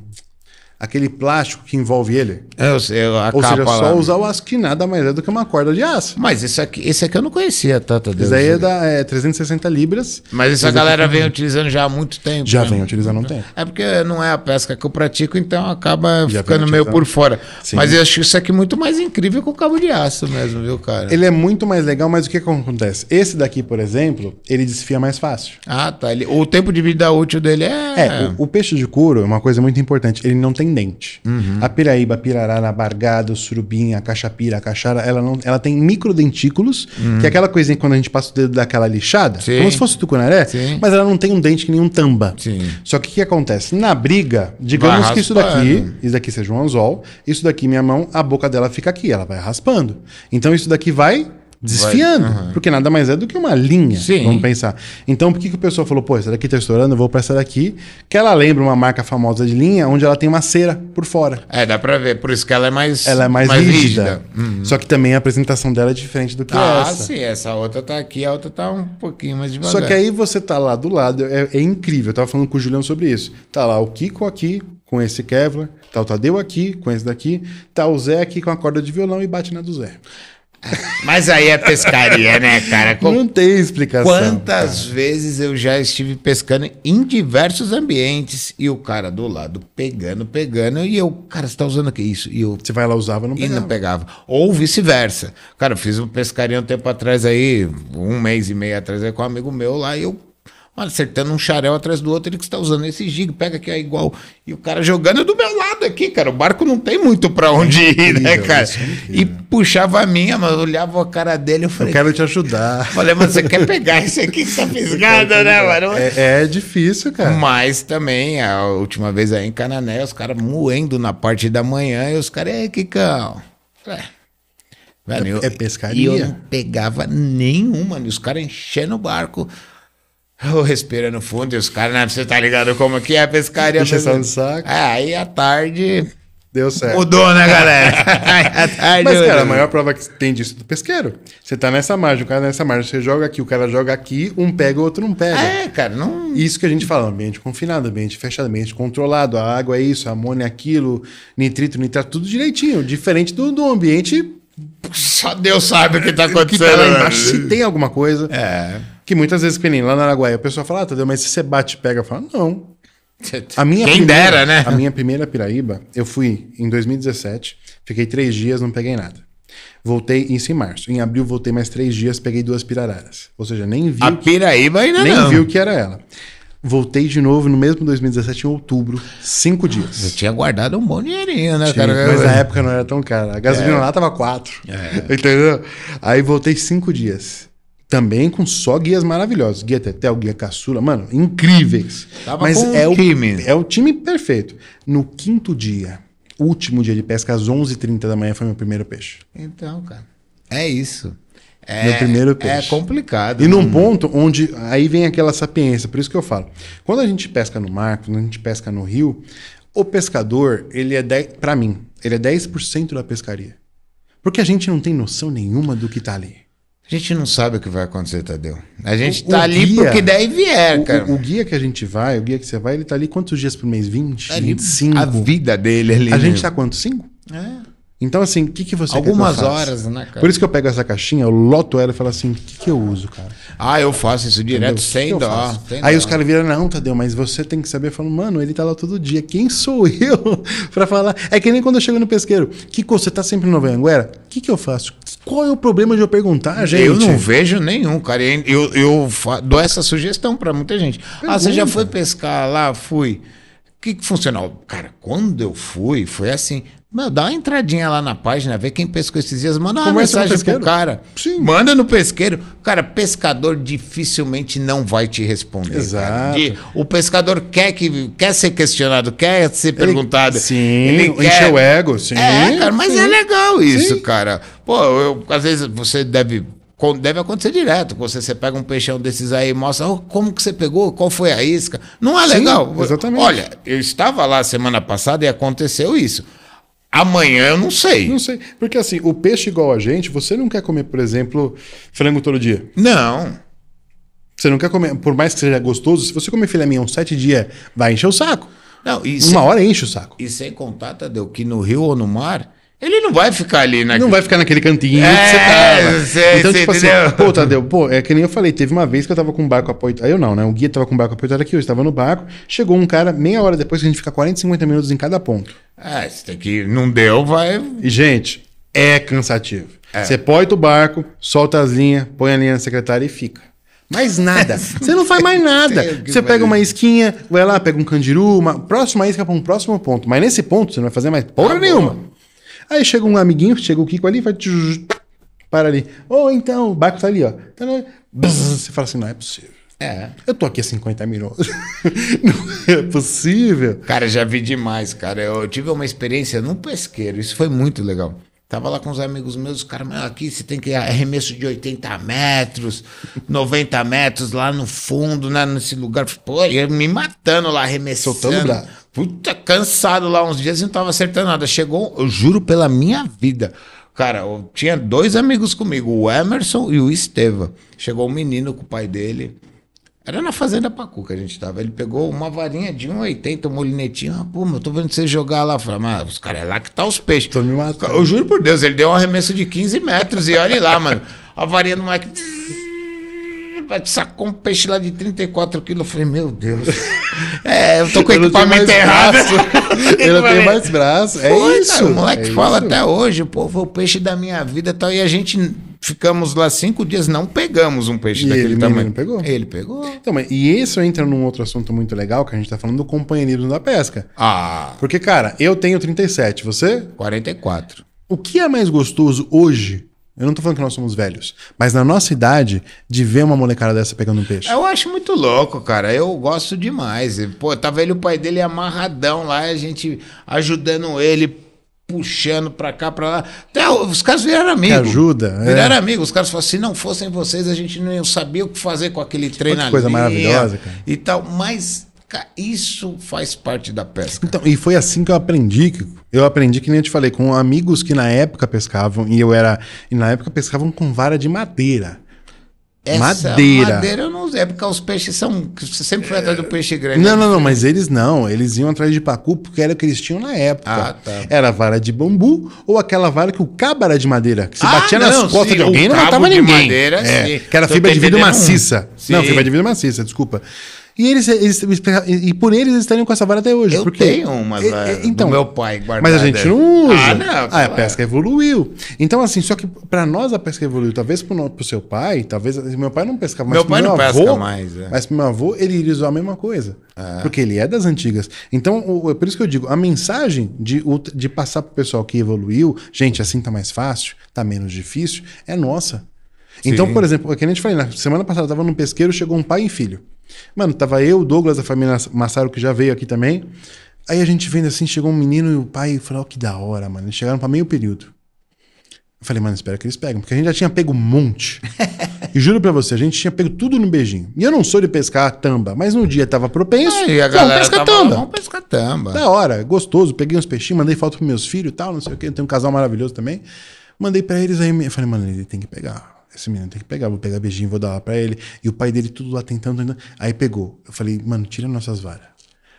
aquele plástico que envolve ele. Eu sei, a Ou capa seja, só lá. usar o aço que nada mais é do que uma corda de aço. Mas esse aqui, esse aqui eu não conhecia, Tata Deus. Isso daí é, da, é 360 libras. Mas essa galera vem utilizando já há muito tempo. Já né? vem utilizando um tempo. É porque não é a pesca que eu pratico, então acaba Já ficando meio por fora. Sim. Mas eu acho isso aqui muito mais incrível que o cabo de aço mesmo, viu, cara? Ele é muito mais legal, mas o que, que acontece? Esse daqui, por exemplo, ele desfia mais fácil. Ah, tá. Ele... O tempo de vida útil dele é. É, o, o peixe de couro é uma coisa muito importante. Ele não tem dente. Uhum. A piraíba, a pirarara, a bargada, o surubim, a cachapira, a caixara, ela, não, ela tem microdentículos, que é aquela coisinha que quando a gente passa o dedo daquela lixada, Uhum. Sim. como se fosse tucunaré, Sim. mas ela não tem um dente que nem um tamba. Sim. Só que o que acontece? Na briga, digamos que isso daqui, isso daqui seja um anzol, isso daqui, minha mão, a boca dela fica aqui, ela vai raspando. Então isso daqui vai desfiando, porque nada mais é do que uma linha, Sim. vamos pensar. Então por que, que o pessoal falou, pô, essa daqui tá estourando, eu vou pra essa daqui, que ela lembra uma marca famosa de linha, onde ela tem uma cera por fora. É, dá pra ver. Por isso que ela é mais. Ela é mais, rígida. Só que também a apresentação dela é diferente do que Ah, essa. sim. Essa outra tá aqui, a outra tá um pouquinho mais devagar. Só que aí você tá lá do lado, é, é incrível. Eu tava falando com o Julião sobre isso. Tá lá o Kiko aqui com esse Kevlar, tá o Tadeu aqui com esse daqui, tá o Zé aqui com a corda de violão e bate na do Zé. Mas aí é pescaria, né, cara? Com- Não tem explicação. Quantas vezes eu já estive pescando em diversos ambientes e o cara do lado pegando, pegando, e eu, cara, você tá usando o que isso? E eu Você vai lá, usava, não e pegava. não pegava. Ou vice-versa. Cara, eu fiz uma pescaria um tempo atrás aí, um mês e meio atrás aí com um amigo meu lá, e eu mano, acertando um xarel atrás do outro, ele que está usando esse gig, pega que é igual. E o cara jogando do meu lado aqui, cara. O barco não tem muito pra onde ir, né, incrível, cara? é incrível. E puxava a minha, mas eu olhava a cara dele, eu Eu falei, quero te ajudar. <laughs> falei, mas você quer pegar isso aqui que tá <laughs> fisgado, né, mano? É, é difícil, cara. Mas também, a última vez aí em Canané, os caras moendo na parte da manhã e os caras, ei, Kikão. É. Velho, eu- É pescaria. E eu não pegava nenhum, mano. E os caras enchendo o barco. Eu respirando fundo e os caras, né? Você tá ligado como que é a pescaria? De saco. É, aí à tarde Deu certo. mudou, né, galera? <laughs> tarde. Mas, cara, a maior prova que tem disso é do pesqueiro. Você tá nessa margem, o cara nessa margem, você joga aqui, o cara joga aqui, um pega, o outro não pega. É, cara, não. Isso que a gente fala, ambiente confinado, ambiente fechado, ambiente controlado, a água é isso, a amônia é aquilo, nitrito, nitrato, tudo direitinho. Diferente do, do ambiente Só Deus sabe o que tá que tá acontecendo. lá né? embaixo, se tem alguma coisa. É. Que muitas vezes, que nem lá na Araguaia, o pessoal fala, ah, Tadeu, mas se você bate e pega, eu falo, não. A minha Quem primeira, dera, né? A minha primeira piraíba, eu fui em 2017, fiquei três dias, não peguei nada. Voltei isso em março. Em abril, voltei mais três dias, peguei duas pirararas. Ou seja, nem vi, A Piraíba ainda nem não. vi o que era ela. Voltei de novo no mesmo 2017, em outubro, cinco dias. Eu tinha guardado um bom dinheirinho, né, Tinha, cara? mas na época não era tão cara. A gasolina lá tava quatro. <laughs> Entendeu? Aí voltei cinco dias. Também com só guias maravilhosos. Guia Tetel, guia Caçula, mano, incríveis. Tava mas é um o time. É o time perfeito. No quinto dia, último dia de pesca, às 11h30 da manhã, foi meu primeiro peixe. Então, cara, é isso. É, Meu primeiro peixe. É complicado. E num Não- ponto onde aí vem aquela sapiência, por isso que eu falo. Quando a gente pesca no mar, quando a gente pesca no rio, o pescador, ele é 10, para mim, ele é 10% da pescaria. Porque a gente não tem noção nenhuma do que tá ali. A gente não sabe o que vai acontecer, Tadeu. A gente O- tá o ali guia- porque daí vier, O, cara. o- o guia que a gente vai, o guia que você vai, ele tá ali quantos dias por mês? 20, Ali, 25? A vida dele ali. A gente tá quanto? 5? É. Então, assim, o que, que você quer que eu Algumas horas, né, cara? Por isso que eu pego essa caixinha, eu loto ela e falo assim, o que, que eu uso, cara? Ah, eu faço isso direto, Entendeu? sem que eu dó. sem Aí dó. os caras viram, não, Tadeu, mas você tem que saber. Eu falo, mano, ele tá lá todo dia. Quem sou <laughs> eu pra falar? É que nem quando eu chego no pesqueiro. Kiko, você tá sempre no Anguera? O que, que eu faço? Qual é o problema de eu perguntar, gente? Eu não vejo nenhum, cara. Eu, eu fa- dou essa sugestão pra muita gente. Ah, você já Pergunta. foi pescar lá? Fui. O que, que funcionou? Cara, quando eu fui, foi assim. Meu, dá uma entradinha lá na página, vê quem pescou esses dias, manda uma Conversa mensagem pro cara. Sim. Manda no pesqueiro. Cara, pescador dificilmente não vai te responder. Exato. O pescador quer, que, quer ser questionado, quer ser perguntado. sim, Ele encher quer- o ego, sim. É, cara, mas sim. é legal isso, Sim. cara. Pô, eu, às vezes você deve. Deve acontecer direto. Você, você pega um peixão desses aí e mostra "Oh, como que você pegou, qual foi a isca. Não é Sim, legal. exatamente. Olha, eu estava lá semana passada e aconteceu isso. Amanhã eu não sei. Não sei. Porque assim, o peixe igual a gente, você não quer comer, por exemplo, frango todo dia. Não. Você não quer comer, por mais que seja gostoso, se você comer filé mignon sete dias, vai encher o saco. Não, Uma sem, hora enche o saco. e sem contar, Tadeu, que no rio ou no mar, ele não vai ficar ali na. Não vai ficar naquele cantinho É, que você tava. sei, então, sei, tipo assim, pô, Tadeu, pô, é que nem eu falei, teve uma vez que eu tava com um barco apoiado. Aí eu não, né? O guia tava com um barco apoiado aqui, eu estava no barco. Chegou um cara, meia hora depois que a gente fica 40, 50 minutos em cada ponto. É, tem que. Não deu, vai. E, gente, é cansativo. É. Você põe o barco, solta as linhas, põe a linha na secretária e fica. Mais nada. <laughs> Você não faz mais nada. Você pega uma isquinha, vai lá, pega um candiru, uma próxima isca para um próximo ponto. Mas nesse ponto você não vai fazer mais porra Acabou. nenhuma. Aí chega um amiguinho, chega o Kiko ali, vai. Para ali. Ou então, o barco tá ali, ó. Tá Você fala assim: não é possível. É. Eu tô aqui há 50 minutos. <laughs> não é possível. Cara, já vi demais, cara. Eu tive uma experiência num pesqueiro, isso foi muito legal. Tava lá com os amigos meus, os caras, "Meu, aqui você tem que arremesso de 80 metros, 90 metros lá no fundo, né, nesse lugar. Pô, eu me matando lá, arremessando. Soltando braço. Puta, cansado lá uns dias e não tava acertando nada. Chegou, eu juro pela minha vida. Cara, eu tinha dois amigos comigo, o Emerson e o Esteva. Chegou um menino com o pai dele. Era na Fazenda Pacu que a gente tava. Ele pegou uma varinha de 1,80, um molinetinho. Ah, pô, meu, tô vendo você jogar lá. Falei, mas os caras é lá que tá os peixes. Tô me matando. Eu juro por Deus, ele deu um arremesso de 15 metros e olha lá, mano. A varinha do moleque. Sacou um peixe lá de 34 quilos. Eu falei, meu Deus. <laughs> É, eu tô com Eu equipamento errado. não tenho <laughs> mais braço. É Foi, isso. cara, o moleque é fala isso. até hoje, pô, foi o peixe da minha vida e tal. E a gente ficamos lá cinco dias, não pegamos um peixe E daquele ele, tamanho. menino, pegou? Ele pegou. Então, mas, e isso entra num outro assunto muito legal, que a gente tá falando do companheirismo da pesca. Ah, Porque, cara, eu tenho 37, você? 44. O que é mais gostoso hoje? Eu não tô falando que nós somos velhos, mas na nossa idade, de ver uma molecada dessa pegando um peixe. Eu acho muito louco, cara. Eu gosto demais. Pô, tava ele e o pai dele amarradão lá, a gente ajudando ele, puxando pra cá, pra lá. Até os caras viraram amigos. ajuda, é. Viraram amigos. Os caras falaram, se não fossem vocês, a gente não sabia o que fazer com aquele treino que coisa maravilhosa, cara. E tal. Mas, cara, isso faz parte da pesca. Então, e foi assim que eu aprendi. Eu aprendi, que nem eu te falei, com amigos que na época pescavam, e eu era. E na época pescavam com vara de madeira. Essa Madeira. madeira eu não sei, é porque os peixes são. Você sempre foi atrás do peixe grande. Não, não, não, mas eles não. Eles iam atrás de pacu porque era o que eles tinham na época. Ah, tá. Era vara de bambu ou aquela vara que o cabo era de madeira. Que se Ah, batia não, nas costas sim, de alguém não matava ninguém. madeira, É, sim. que era Tô fibra de vidro maciça. Não, Sim. fibra de vidro maciça, desculpa. E eles, eles- e por eles eles estariam com essa vara até hoje. Eu porque, tenho umas É, lá é, então, meu pai guardadas. Mas a gente não usa. Ah, não. Ah, a pesca evoluiu. Então, assim, só que pra nós a pesca evoluiu. Talvez pro, no- pro seu pai, talvez. Meu pai não pescava, mas Meu pai meu não avô, pesca mais, é. Mas pro meu avô, ele iria usar a mesma coisa. Porque ele é das antigas. Então, o- é por isso que eu digo, a mensagem de, o- de passar pro pessoal que evoluiu, gente, assim tá mais fácil, tá menos difícil, é nossa. Então, Sim. por exemplo, é que a gente falei, na semana passada eu tava num pesqueiro, chegou um pai e filho. Mano, tava eu, Douglas, da família Massaro, que já veio aqui também. Aí a gente vendo assim, chegou um menino e o pai falou, oh, que da hora, mano. Eles chegaram pra meio período. Eu falei, mano, espera que eles pegam. Porque a gente já tinha pego um monte. <laughs> e juro pra você, a gente tinha pego tudo no beijinho. E eu não sou de pescar tamba, mas no dia tava propenso. Aí a vamos galera pescar tava, tamba. Vamos pescar tamba. Da hora, gostoso. Peguei uns peixinhos, mandei foto pros meus filhos e tal, não sei o quê. Tem um casal maravilhoso também. Mandei pra eles aí. Eu falei, mano, ele tem que pegar. Esse menino tem que pegar. Vou pegar beijinho, vou dar lá pra ele. E o pai dele tudo lá tentando. tentando. Aí pegou. Eu falei, mano, tira nossas varas.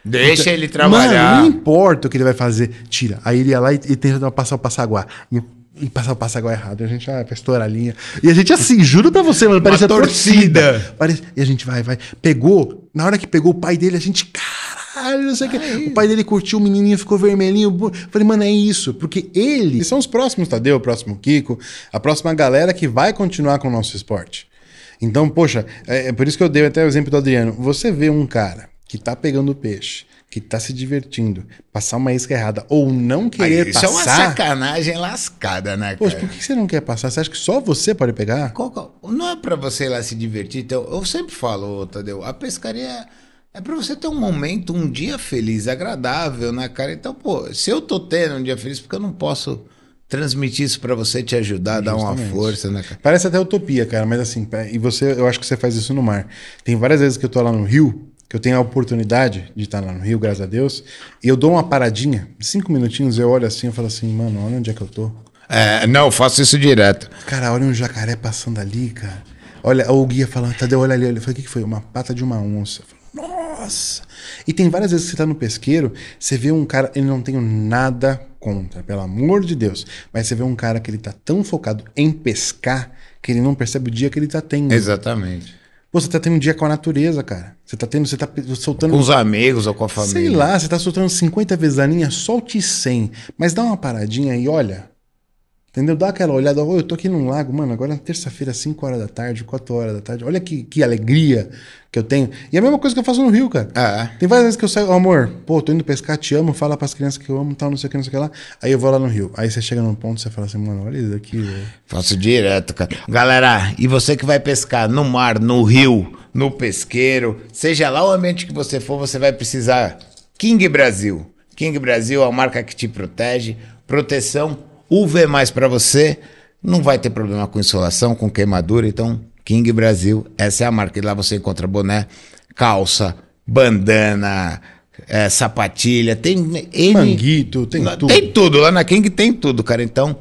Deixa ele Mano, trabalhar. não importa o que ele vai fazer. Tira. Aí ele ia lá e, e tenta passar o passaguá. E, e passar o passaguá errado. A gente, ah, pra estourar a linha. E a gente assim, juro pra você, mano, parecia torcida. torcida. Parece- E a gente vai, vai. Pegou. Na hora que pegou o pai dele, a gente, caralho, não sei o que. O pai dele curtiu, o menininho ficou vermelhinho. Falei, mano, é isso. Porque eles são os próximos Tadeu, o próximo Kiko, a próxima galera que vai continuar com o nosso esporte. Então, poxa, é, é por isso que eu dei até o exemplo do Adriano. Você vê um cara que tá pegando peixe, que tá se divertindo, passar uma isca errada ou não Aí, querer isso é uma passar. sacanagem lascada, né, cara? Poxa, por que você não quer passar? Você acha que só você pode pegar? Qual que é- não é pra você ir lá se divertir. Então, eu sempre falo, Tadeu, a pescaria é pra você ter um momento, um dia feliz, agradável, né, cara? Então, pô, se eu tô tendo um dia feliz, porque eu não posso transmitir isso pra você, te ajudar, dar uma Justamente. força, né, cara? Parece até utopia, cara, mas assim, pé- e você, eu acho que você faz isso no mar. Tem várias vezes que eu tô lá no Rio, que eu tenho a oportunidade de estar lá no Rio, graças a Deus, e eu dou uma paradinha, cinco minutinhos, eu olho assim e falo assim, mano, olha onde é que eu tô. É, não, eu faço isso direto. Cara, olha um jacaré passando ali, cara. Olha, o guia falando, Tadeu, olha ali, olha. Eu falei, o que, que foi? Uma pata de uma onça. Eu falei, Nossa! E tem várias vezes que você tá no pesqueiro, você vê um cara, ele não tem nada contra, pelo amor de Deus. Mas você vê um cara que ele tá tão focado em pescar que ele não percebe o dia que ele tá tendo. Exatamente. Pô, você tá tendo um dia com a natureza, cara. Você tá tendo, você tá soltando. Com os amigos ou com a família. Sei lá, você tá soltando 50 vezes a linha, solte 100. Mas dá uma paradinha e olha. Entendeu? Dá aquela olhada. Ô, eu tô aqui num lago, mano. Agora é terça-feira, 5 horas da tarde, 4 horas da tarde. Olha que, que alegria que eu tenho. E é a mesma coisa que eu faço no Rio, cara. É. Tem várias vezes que eu saio, "Ô, amor, pô, tô indo pescar, te amo, fala pras crianças que eu amo, tal, não sei o que, não sei o que lá. Aí eu vou lá no Rio. Aí você chega num ponto e você fala assim, mano, olha isso aqui. Faço direto, cara. Galera, e você que vai pescar no mar, no rio, no pesqueiro, seja lá o ambiente que você for, você vai precisar King Brasil. King Brasil é a marca que te protege, proteção UV mais para você. Não vai ter problema com insolação, com queimadura, então King Brasil, essa é a marca. E lá você encontra boné, calça, bandana, é, sapatilha, tem N- Manguito, tem Lá- tudo. Tem tudo, lá na King tem tudo, cara. Então,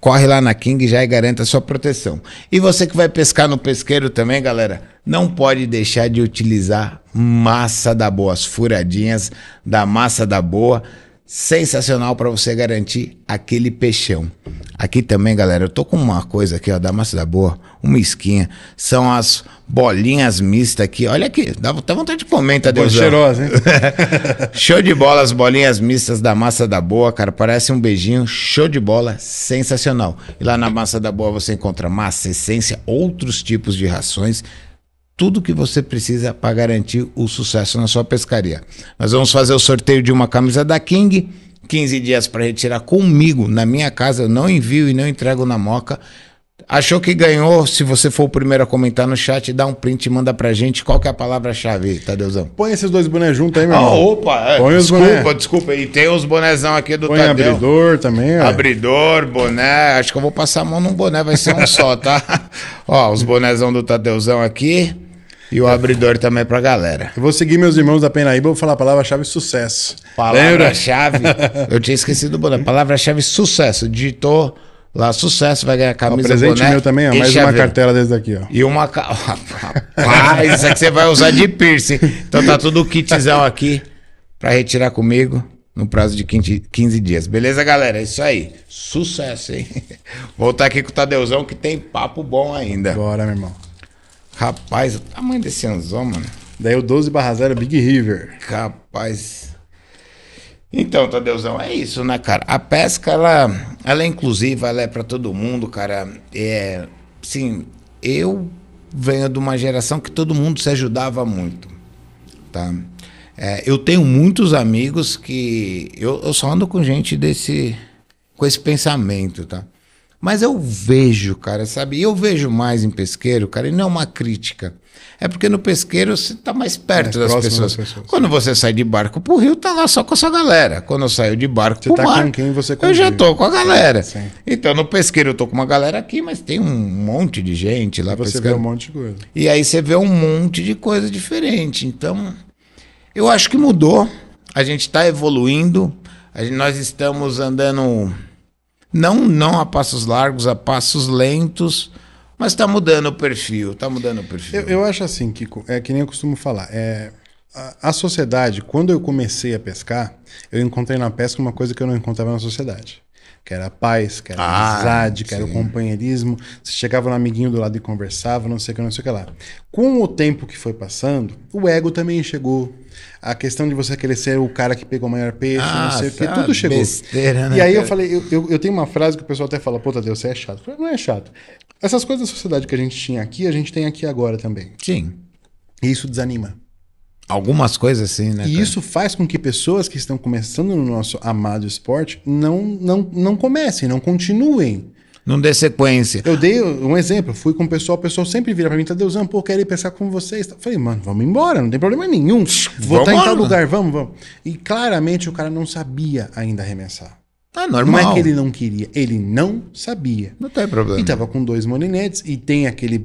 corre lá na King já e garanta a sua proteção. E você que vai pescar no pesqueiro também, galera, não pode deixar de utilizar massa da boa, as furadinhas da massa da boa. Sensacional para você garantir aquele peixão. Aqui também, galera, eu tô com uma coisa aqui, ó, da massa da boa, uma isquinha. São as bolinhas mistas aqui. Olha aqui, dá até vontade de comer, tá, Deus? cheirosa, hein? <laughs> Show de bola, as bolinhas mistas da Massa da Boa, cara. Parece um beijinho, show de bola, sensacional. E lá na Massa da Boa você encontra massa, essência, outros tipos de rações. Tudo que você precisa para garantir o sucesso na sua pescaria. Nós vamos fazer o sorteio de uma camisa da King. 15 dias para retirar comigo na minha casa. Eu não envio e não entrego na moca. Achou que ganhou? Se você for o primeiro a comentar no chat, dá um print e manda pra gente qual que é a palavra-chave, Tadeuzão. Põe esses dois bonés juntos aí, meu Ah, irmão. opa, é. Põe os desculpa, boné. desculpa. E tem os bonezão aqui do Põe Tadeu. abridor também, ó. Abridor, boné. Acho que eu vou passar a mão num boné, vai ser um só, tá? <laughs> Ó, os bonezão do Tadeuzão aqui. E o abridor também pra galera. Eu vou seguir meus irmãos da Penaíba, vou falar a palavra-chave sucesso. Palavra-chave. eu tinha esquecido o boné. Palavra-chave sucesso. Digitou lá sucesso, vai ganhar Ó, camisa, presente boné meu também, ó. Mais uma cartela desse daqui, ó. E uma. ca- <laughs> Rapaz, isso aqui você vai usar de piercing. Então tá tudo o kitzão aqui pra retirar comigo no prazo de 15 15 dias. Beleza, galera? É isso aí. Sucesso, hein? Voltar aqui com o Tadeuzão que tem papo bom ainda. Bora, meu irmão. Rapaz, o tamanho desse anzão, mano. Daí o 12 barra 0 Big River. Capaz. Então, Tadeuzão, é isso, né, cara? A pesca, ela, ela é inclusiva, ela é pra todo mundo, cara. É, sim, eu venho de uma geração que todo mundo se ajudava muito, tá? É, eu tenho muitos amigos que eu, eu só ando com gente desse, com esse pensamento, tá? Mas eu vejo, cara, sabe? E eu vejo mais em pesqueiro, cara, e não é uma crítica. É porque no pesqueiro você tá mais perto das pessoas. das pessoas. Quando você sai de barco pro rio, tá lá só com a sua galera. Quando eu saio de barco Você pro tá mar, com quem você eu já tô com a galera. Sim. Então no pesqueiro eu tô com uma galera aqui, mas tem um monte de gente lá Você vê pescando. um monte de coisa. E aí você vê um monte de coisa diferente. Então, eu acho que mudou. A gente está evoluindo. Gente- nós estamos andando não, não a passos largos, a passos lentos, mas está mudando o perfil. Está mudando o perfil. Eu, eu acho assim, Kiko, é que nem eu costumo falar. É, a, a sociedade, quando eu comecei a pescar, eu encontrei na pesca uma coisa que eu não encontrava na sociedade. Que era a paz, que era a Ah, amizade, que era o companheirismo. Você chegava no amiguinho do lado e conversava, não sei o que, não sei o que lá. Com o tempo que foi passando, o ego também chegou. A questão de você querer ser o cara que pegou o maior peixe, Ah, não sei o que, essa tudo chegou. besteira, né, e aí eu cara? falei, eu, eu, eu tenho uma frase que o pessoal até fala, puta Deus, você é chato. Eu falei, não é chato. Essas coisas da sociedade que a gente tinha aqui, a gente tem aqui agora também. Sim. E isso desanima. Algumas coisas assim, né? E cara? isso faz com que pessoas que estão começando no nosso amado esporte não, não, não comecem, não continuem. Não dê sequência. Eu dei um exemplo, fui com o pessoal, o pessoal sempre vira pra mim, Tadeuzão, pô, quero ir pescar com vocês. Eu Falei, mano, vamos embora, não tem problema nenhum. Vou estar em Vamos, tal lugar, vamos, vamos. E claramente o cara não sabia ainda arremessar. Não normal. é que ele não queria, ele não sabia. Não tem problema. E tava com dois molinetes e tem aquele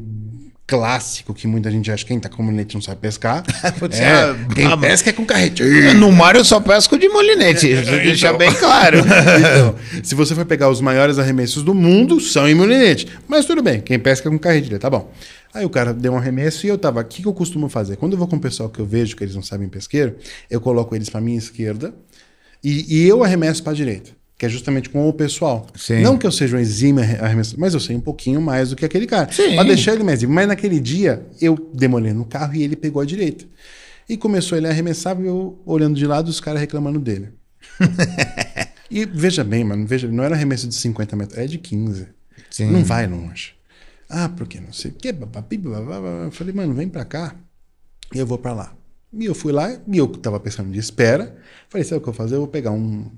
clássico que muita gente acha que quem tá com molinete não sabe pescar. <laughs> Putz, é, ah, quem ah, pesca é com carretinho. No mar eu só pesco de molinete. Deixa bem claro. <laughs> Então, se você for pegar os maiores arremessos do mundo, são em molinete. Mas tudo bem, quem pesca com carretilha, tá bom. Aí o cara deu um arremesso e eu tava. O que, que eu costumo fazer? Quando eu vou com o pessoal que eu vejo que eles não sabem pesqueiro, eu coloco eles pra minha esquerda e, e eu arremesso pra direita. Que é justamente com o pessoal. Sim. Não que eu seja um exímio arre- arremessador, mas eu sei um pouquinho mais do que aquele cara. Sim. Pra deixar ele mais exímio. Mas naquele dia, eu demolei no carro e ele pegou a direita. E começou ele a arremessar e eu olhando de lado os caras reclamando dele. <laughs> E veja bem, mano, veja, não era arremesso de 50 metros, é de 15. Sim. Não vai longe. Ah, porque não sei o bababá. Eu falei, mano, vem pra cá e eu vou pra lá. E eu fui lá e eu tava pensando de espera. Falei, sabe o que eu vou fazer? Eu vou pegar um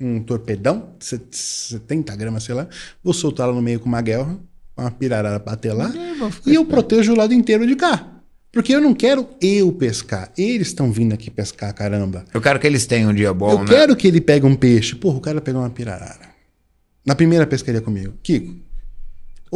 um torpedão, de set- 70 gramas, sei lá, vou soltar ela no meio com uma guerra, uma pirarara bater lá, e eu protejo o lado inteiro de cá. Porque eu não quero eu pescar. Eles estão vindo aqui pescar, caramba. Eu quero que eles tenham um dia bom, Eu né? quero que ele pegue um peixe. Porra, o cara pegou uma pirarara. Na primeira pescaria comigo. Kiko,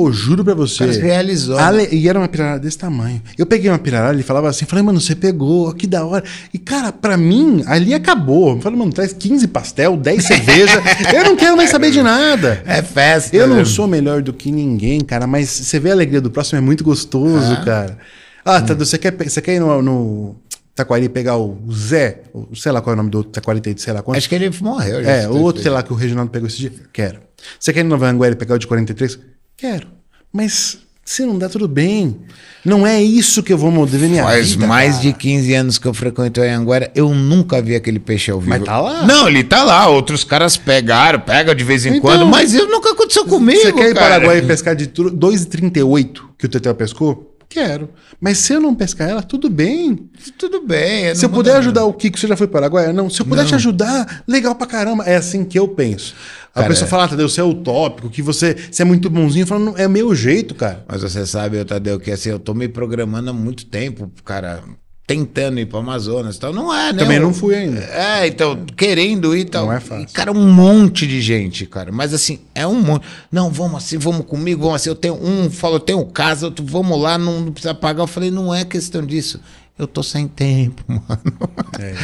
eu juro pra você. cara se realizou, né? Ale- E era uma pirarara desse tamanho. Eu peguei uma pirarara, ele falava assim, falei, mano, você pegou, que da hora. E, cara, pra mim, ali acabou. Eu falei, mano, traz 15 pastel, 10 cerveja. <laughs> eu não quero mais saber de nada. É festa. Eu né? não sou melhor do que ninguém, cara, mas você vê a alegria do próximo, é muito gostoso, Ah. cara. Ah, Tadu, você quer, você quer ir no, no Taquari pegar o Zé? Sei lá qual é o nome do outro Taquari, sei lá quanto? Acho que ele morreu. já, É, o outro, sei lá, que o Reginaldo pegou esse dia? Quero. Você quer ir no Nova Anguera pegar o de 43? Quero. Mas se não dá, tudo bem. Não é isso que eu vou mover minha Faz vida. mais cara. de 15 anos que eu frequento a Anguera, eu nunca vi aquele peixe ao vivo. Mas tá lá. Não, ele tá lá. Outros caras pegaram, pegam de vez em Então, quando, mas isso nunca aconteceu comigo, Você quer ir para Paraguai pescar de tru- 2,38 que o Tetel pescou? Quero. Mas se eu não pescar ela, tudo bem. Tudo bem. Se eu puder ajudar o Kiko, você já foi para Paraguai? Não. Se eu puder te ajudar, legal pra caramba. É assim que eu penso. A Cara, pessoa é. fala, ah, Tadeu, você é utópico, que você, você é muito bonzinho. Eu falo, não, é meu jeito, cara. Mas você sabe, Tadeu, que assim, eu tô me programando há muito tempo, cara, tentando ir pro Amazonas e tal. Não é, né? Também Eu- não fui ainda. É, então, querendo ir e tal. Não é fácil. E, cara, um monte de gente, cara. Mas assim, é um monte. Não, vamos assim, vamos comigo, vamos assim. Eu tenho um, falou, eu tenho casa, outro, vamos lá, não, não precisa pagar. Eu falei, não é questão disso. Eu tô sem tempo, <laughs> mano. É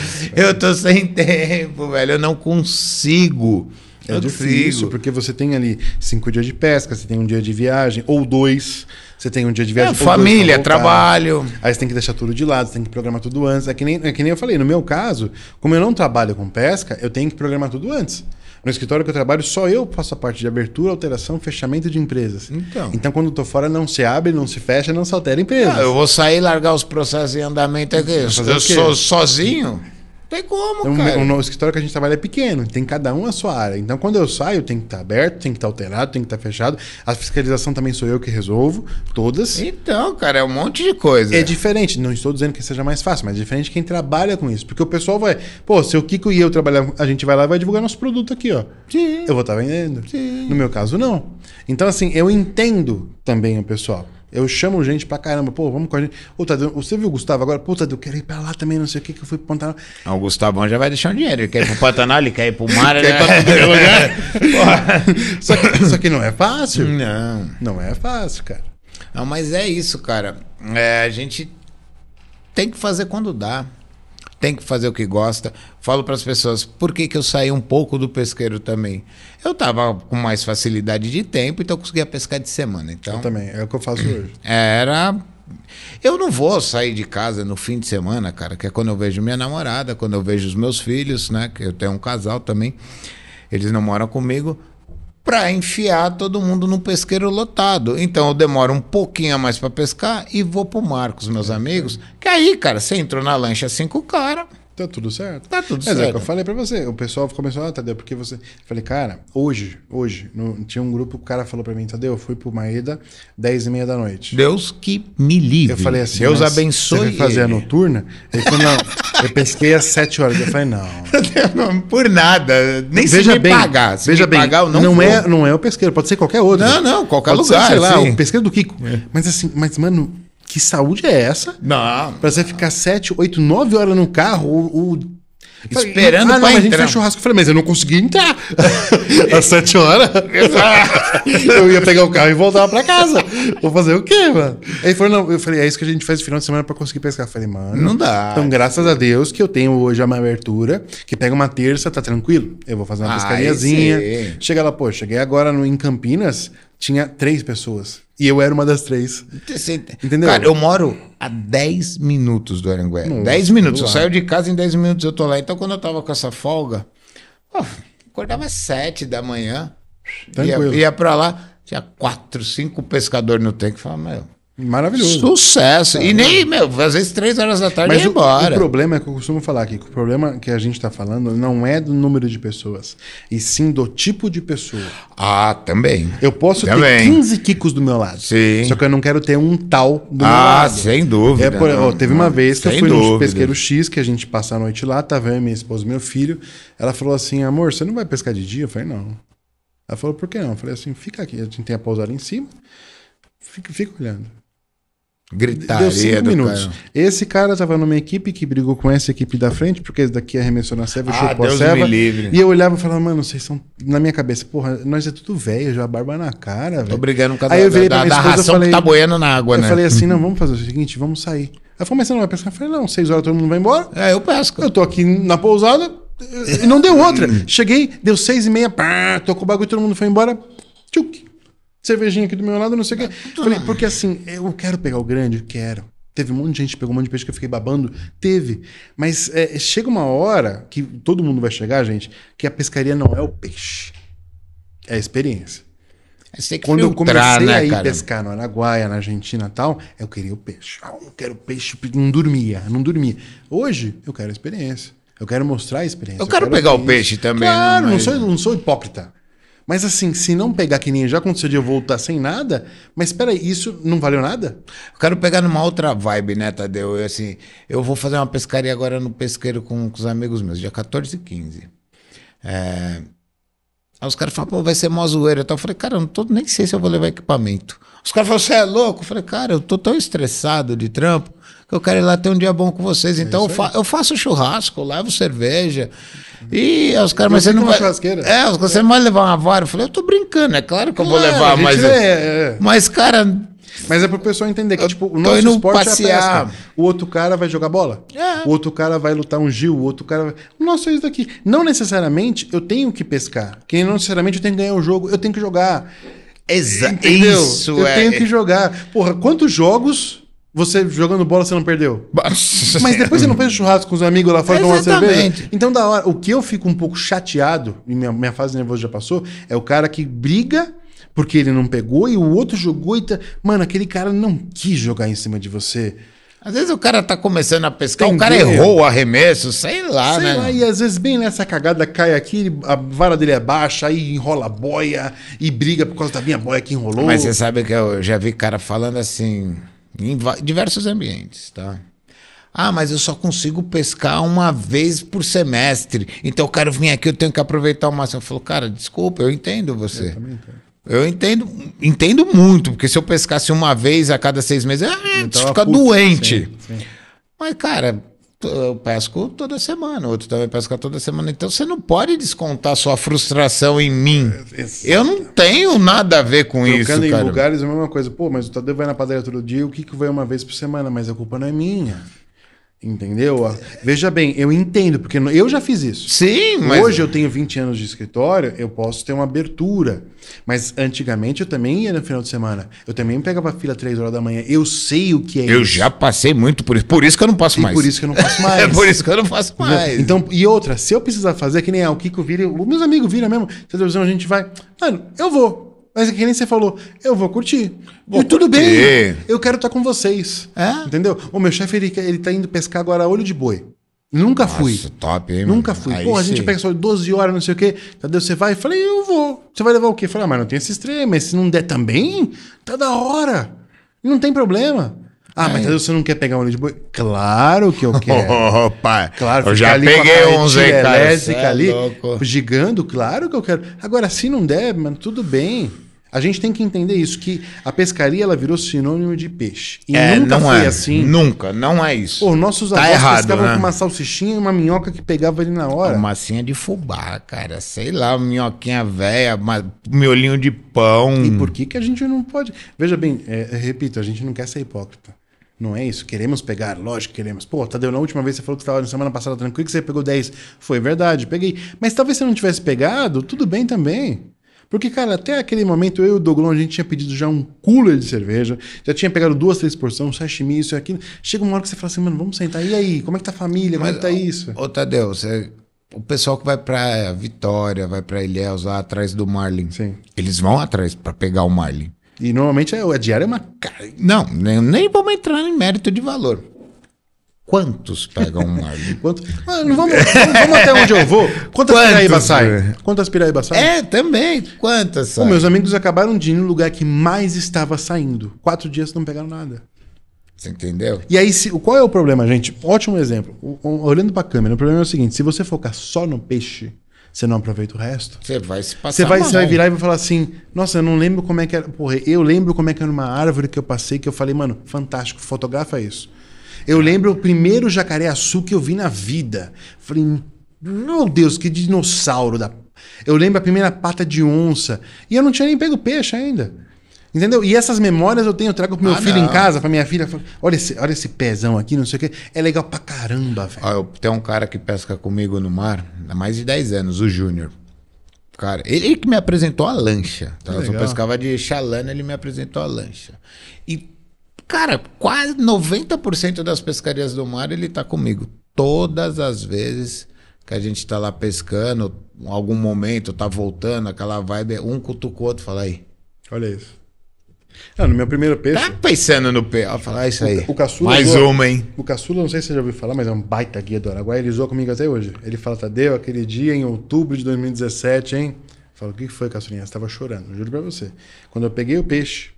eu tô sem tempo, velho. Eu não consigo. É não difícil, consigo. porque você tem ali cinco dias de pesca, você tem um dia de viagem, ou dois, você tem um dia de É, viagem. pra família, trabalho. Aí você tem que deixar tudo de lado, você tem que programar tudo antes. É que, nem, é que nem eu falei, no meu caso, como eu não trabalho com pesca, eu tenho que programar tudo antes. No escritório que eu trabalho, só eu faço a parte de abertura, alteração, fechamento de empresas. Então. Então, quando eu tô fora, não se abre, não se fecha, não se altera empresa. Ah, eu vou sair e largar os processos em andamento aqui. Eu sou sozinho. Tem como, O, cara. o, o escritório que a gente trabalha é pequeno, tem cada um a sua área. Então, quando eu saio, tem que estar aberto, tem que estar alterado, tem que estar fechado. A fiscalização também sou eu que resolvo, todas. Então, cara, é um monte de coisa. É diferente, não estou dizendo que seja mais fácil, mas é diferente quem trabalha com isso. Porque o pessoal vai, pô, se o Kiko e eu trabalhar, a gente vai lá e vai divulgar nosso produto aqui, ó. Sim. Eu vou estar vendendo. Sim. No meu caso, não. Então, assim, eu entendo também o pessoal. Eu chamo gente pra caramba, pô, vamos com a gente. Ô, Tadeu, você viu o Gustavo agora? Pô, Tadeu, eu quero ir pra lá também, não sei o que, que eu fui pro Pantanal. Ah, O Gustavão já vai deixar um dinheiro. Ele quer ir pro Pantanal, ele quer ir pro mar. Quer ir pra né? lugar? <laughs> só, que, só que não é fácil. Não. Não é fácil, cara. Não, mas é isso, cara. É, a gente tem que fazer quando dá. Tem que fazer o que gosta. Falo para as pessoas, por que, que eu saí um pouco do pesqueiro também? Eu tava com mais facilidade de tempo, então eu conseguia pescar de semana. Então, Eu também, é o que eu faço hoje. <clears throat> era. Eu não vou sair de casa no fim de semana, cara, que é quando eu vejo minha namorada, quando eu vejo os meus filhos, né? Que eu tenho um casal também. Eles não moram comigo. Pra enfiar todo mundo num pesqueiro lotado. Então eu demoro um pouquinho a mais pra pescar e vou pro mar com os meus amigos. Que aí, cara, você entrou na lancha cinco cara. Tá tudo certo? Tá tudo Mas é o certo. que eu falei pra você. O pessoal começou, ah, Tadeu, porque você. Eu falei, cara, hoje, hoje, no- tinha um grupo, o cara falou pra mim, Tadeu, eu fui pro Maeda 10 e meia da noite. Deus que me livre. Eu falei assim, Deus abençoe. Você vai fazer a ele. noturna? Ele falou, não, eu pesquei às 7 horas. Eu falei, não. <laughs> Não, Por nada. Nem veja se me bem, pagar. Se veja bem, pagar, eu não, não, vou. é, não é o pesqueiro, pode ser qualquer outro. Não, não, qualquer Pode lugar. Ser, sei lá, o pesqueiro do Kiko. Mas assim, mas mano, que saúde é essa? Não. Pra você ficar 7, 8, 9 horas no carro, o. o- Esperando ah, não, pra mas a gente fez churrasco. Eu falei, mas eu não consegui entrar. <laughs> Às 7 horas. eu ia pegar o carro e voltar pra casa. Vou fazer o quê, mano? Aí ele falou, não, eu falei, é isso que a gente faz no final de semana pra conseguir pescar. Eu falei, mano. Não dá. Então, graças a Deus que eu tenho hoje uma abertura, que pega uma terça, tá tranquilo. Eu vou fazer uma pescariazinha. Chega lá, pô, cheguei agora no, em Campinas, tinha três pessoas. E eu era uma das três. Entendeu? Cara, eu moro a 10 minutos do Aranguera. Nossa, 10 minutos. Eu saio de casa em 10 minutos eu tô lá. Então, quando eu tava com essa folga, pô, acordava às 7 da manhã. Ia, Tranquilo. ia pra lá, tinha 4, 5 pescadores no tanque. Falava, meu, Maravilhoso. sucesso. E nem, meu, às vezes 3 horas da tarde Mas o, embora. o problema é que eu costumo falar aqui, que o problema que a gente tá falando não é do número de pessoas, e sim do tipo de pessoa. Ah, também. Eu posso ter Também. 15 quicos do meu lado. Sim. Só que eu não quero ter um tal do meu Ah, lado. sem dúvida. É, por- ó, teve uma vez que eu sem fui no dúvida. pesqueiro X, que a gente passa a noite lá, tava eu, minha esposa e meu filho. Ela falou assim, amor, você não vai pescar de dia? Eu falei, não. Ela falou, por que não? Eu falei assim, fica aqui, a gente tem a pousada em cima, fica, fica olhando. Gritaria Deu cinco minutos. cara. Esse cara tava numa equipe que brigou com essa equipe da frente, porque esse daqui arremessou na ceva, Ah, chupou a Deus me livre. E eu olhava e falava, mano, vocês são. Na minha cabeça, porra, nós é tudo velho, já barba na cara, Tô velho. brigando com a Aí eu da, virei da, pra minha da esposa ração falei- que tá boiando na água, Eu né? falei assim, não, <laughs> vamos fazer o seguinte, vamos sair. Ela falou, mas você não vai pescar? Eu falei, não, seis horas todo mundo vai embora. É, eu pesco. Eu tô aqui na pousada e não deu outra. <laughs> Cheguei, deu seis e meia, pá, tocou o bagulho, todo mundo foi embora. Tchuc. Cervejinha aqui do meu lado, não sei o quê. Falei, porque assim, eu quero pegar o grande, quero. Teve um monte de gente que pegou um monte de peixe que eu fiquei babando. Teve. Mas é, chega uma hora que todo mundo vai chegar, gente, que a pescaria não é o peixe. É a experiência. Você tem que Quando eu filtrar, comecei né, a ir cara? pescar no Araguaia, na Argentina e tal, eu queria o peixe. Ah, eu quero peixe, não dormia, não dormia. Hoje, eu quero a experiência. Eu quero mostrar a experiência. Eu quero pegar ter o peixe também, Claro, né, não, mas- sou, não sou hipócrita. Mas assim, se não pegar que nem já aconteceu de eu voltar sem nada, mas espera isso não valeu nada? Eu quero pegar numa outra vibe, né, Tadeu? Eu, assim, eu vou fazer uma pescaria agora no pesqueiro com, com os amigos meus, dia 14 e 15. É... Aí os caras falam, pô, vai ser mó zoeira. Eu falei, cara, eu não tô, nem sei se eu vou levar equipamento. Os caras falaram, você é louco? Eu falei, cara, eu tô tão estressado de trampo que eu quero ir lá ter um dia bom com vocês. Então eu, fa- eu faço churrasco, levo cerveja. E os caras, mas Você você não vai. churrasqueira? É, os caras, você não vai levar uma vara. Eu falei, eu tô brincando, é claro que eu vou levar, mas. é- é. Mas, cara, Mas é pro pessoal entender que, Eu tipo, o nosso indo esporte passear. é a pesca. O outro cara vai jogar bola. É. O outro cara vai lutar um Gil. O outro cara vai... O nosso é isso daqui. Não necessariamente eu tenho que pescar. Que não necessariamente eu tenho que ganhar o jogo. Eu tenho que jogar. Exa Entendeu? Isso eu é. tenho que jogar. Porra, quantos jogos você jogando bola você não perdeu? <laughs> Mas depois você não fez churrasco com os amigos lá fora tomar cerveja? Então, da hora, o que eu fico um pouco chateado, e minha, minha fase nervosa já passou, é o cara que briga porque ele não pegou e o outro jogou e tá. Mano, aquele cara não quis jogar em cima de você. Às vezes o cara tá começando a pescar, o Entendeu? cara errou o arremesso, sei lá, Sei né? lá, e às vezes bem nessa cagada cai aqui, a vara dele é baixa, aí enrola a boia e briga por causa da minha boia que enrolou. Mas você sabe que eu já vi cara falando assim, em diversos ambientes, tá? Ah, mas eu só consigo pescar uma vez por semestre. Então eu quero vir aqui, eu tenho que aproveitar o máximo. Eu falo, cara, desculpa, eu entendo você. Eu entendo, entendo muito, porque se eu pescasse uma vez a cada seis meses, ah, Eu você fica doente. Sim, sim. Mas, cara, eu pesco toda semana, outro também pesca toda semana. Então você não pode descontar sua frustração em mim. Eu não tenho nada a ver com isso, Trocando em cara. lugares é a mesma coisa. Pô, mas o Tadeu vai na padaria todo dia, o Kiko vai uma vez por semana, mas a culpa não é minha. Entendeu? Veja bem, eu entendo, porque eu já fiz isso. Sim, mas. Hoje eu tenho 20 anos de escritório, eu posso ter uma abertura. Mas antigamente eu também ia no final de semana. Eu também pegava fila 3 horas da manhã. Eu sei o que é Eu isso. já passei muito por isso. Por isso que eu não passo E mais. por isso que eu não faço <laughs> mais. É por isso que eu não faço mais. Então, e outra, se eu precisar fazer, que nem ah, o Kiko vira, os meus amigos viram mesmo, televisão a gente vai. Mano, eu vou. Mas é que nem você falou, eu vou curtir. Vou e tudo bem. Eu quero estar com vocês. É? Entendeu? O meu chefe, ele, ele tá indo pescar agora olho de boi. Nunca fui. Nossa, top, hein, mano? Nunca fui. Aí Pô, a gente pega só 12 horas, não sei o quê. Tadeu, você vai? Eu falei, eu vou. Você vai levar o quê? Eu falei, ah, mas não tem esse extremo. Mas se não der também, tá da hora. Não tem problema. Ah, mas É. Tadeu, você não quer pegar um olho de boi? Claro que eu <laughs> quero. Opa, Claro, eu já peguei uns aí, cara. é ali, louco. gigando, claro que eu quero. Agora, se não der, mano, tudo bem. A gente tem que entender isso, que a pescaria ela virou sinônimo de peixe. E É, nunca não foi é. assim. Nunca, não é isso. Pô, nossos Tá avós errado, pescavam né? com uma salsichinha e uma minhoca que pegava ali na hora. Uma massinha de fubá, cara. Sei lá, minhoquinha velha, miolinho de pão. E por que, que a gente não pode. Veja bem, é, repito, a gente não quer ser hipócrita. Não é isso. Queremos pegar, lógico que queremos. Pô, Tadeu, na última vez você falou que estava na semana passada tranquilo, que você pegou 10. Foi verdade, peguei. Mas talvez você não tivesse pegado, tudo bem também. Porque, cara, até aquele momento, eu e o Doglon, a gente tinha pedido já um cooler de cerveja, já tinha pegado duas, três porções, sashimi, isso e aquilo. Chega uma hora que você fala assim, mano, vamos sentar. E aí, como é que tá a família? Como é que tá isso? Ô, Tadeu, você- o pessoal que vai pra Vitória, vai pra Ilhéus, lá atrás do Marlin. Sim. Eles vão atrás pra pegar o Marlin. E normalmente a, a diária é uma. Não, nem, nem vamos entrar em mérito de valor. Quantos pegam um Marlin? <laughs> Quanto... Ah, não vamos, vamos, vamos até onde eu vou. <laughs> Quantas Quantos, piraíba velho? saem? Quantas piraíba saem? é, também. Quantas? Sabe? meus amigos acabaram de ir no lugar que mais estava saindo. Quatro dias não pegaram nada. Você entendeu? E aí, se, qual é o problema, gente? Ótimo exemplo. O- olhando pra câmera, o problema é o seguinte: se você focar só no peixe, você não aproveita o resto. Você vai se passar Você vai, você vai virar e vai falar assim: Nossa, eu não lembro como é que era. Porra, eu lembro como é que era uma árvore que eu passei, que eu falei, mano, fantástico, fotografa isso. Eu lembro o primeiro jacaré-açu que eu vi na vida. Falei, meu Deus, que dinossauro da. Eu lembro a primeira pata de onça. E eu não tinha nem pego peixe ainda. Entendeu? E essas memórias eu tenho, eu trago pro meu Ah, filho não. em casa, pra minha filha. falo, Olha esse, olha esse pezão aqui, não sei o quê. É legal pra caramba, velho. Tenho um cara que pesca comigo no mar há mais de 10 anos, o Júnior. Cara, ele, que me apresentou a lancha. Tá? Eu só pescava de chalana, ele me apresentou a lancha. E, cara, quase 90% das pescarias do mar ele tá comigo. Todas as vezes que a gente tá lá pescando, em algum momento tá voltando, aquela vibe, um cutuca o outro, fala aí. Olha isso. Não, no meu primeiro peixe. Tá pensando no pé? Ó, fala "Ah, isso aí. O caçula Mais zoa- uma, hein? O caçula, não sei se você já ouviu falar, mas é um baita guia do Araguaia. Ele zoa comigo até hoje. Ele fala, Tadeu, aquele dia em outubro de 2017, hein? Eu falo, o que que foi, caçulinha? Você tava chorando, juro pra você. Quando eu peguei o peixe,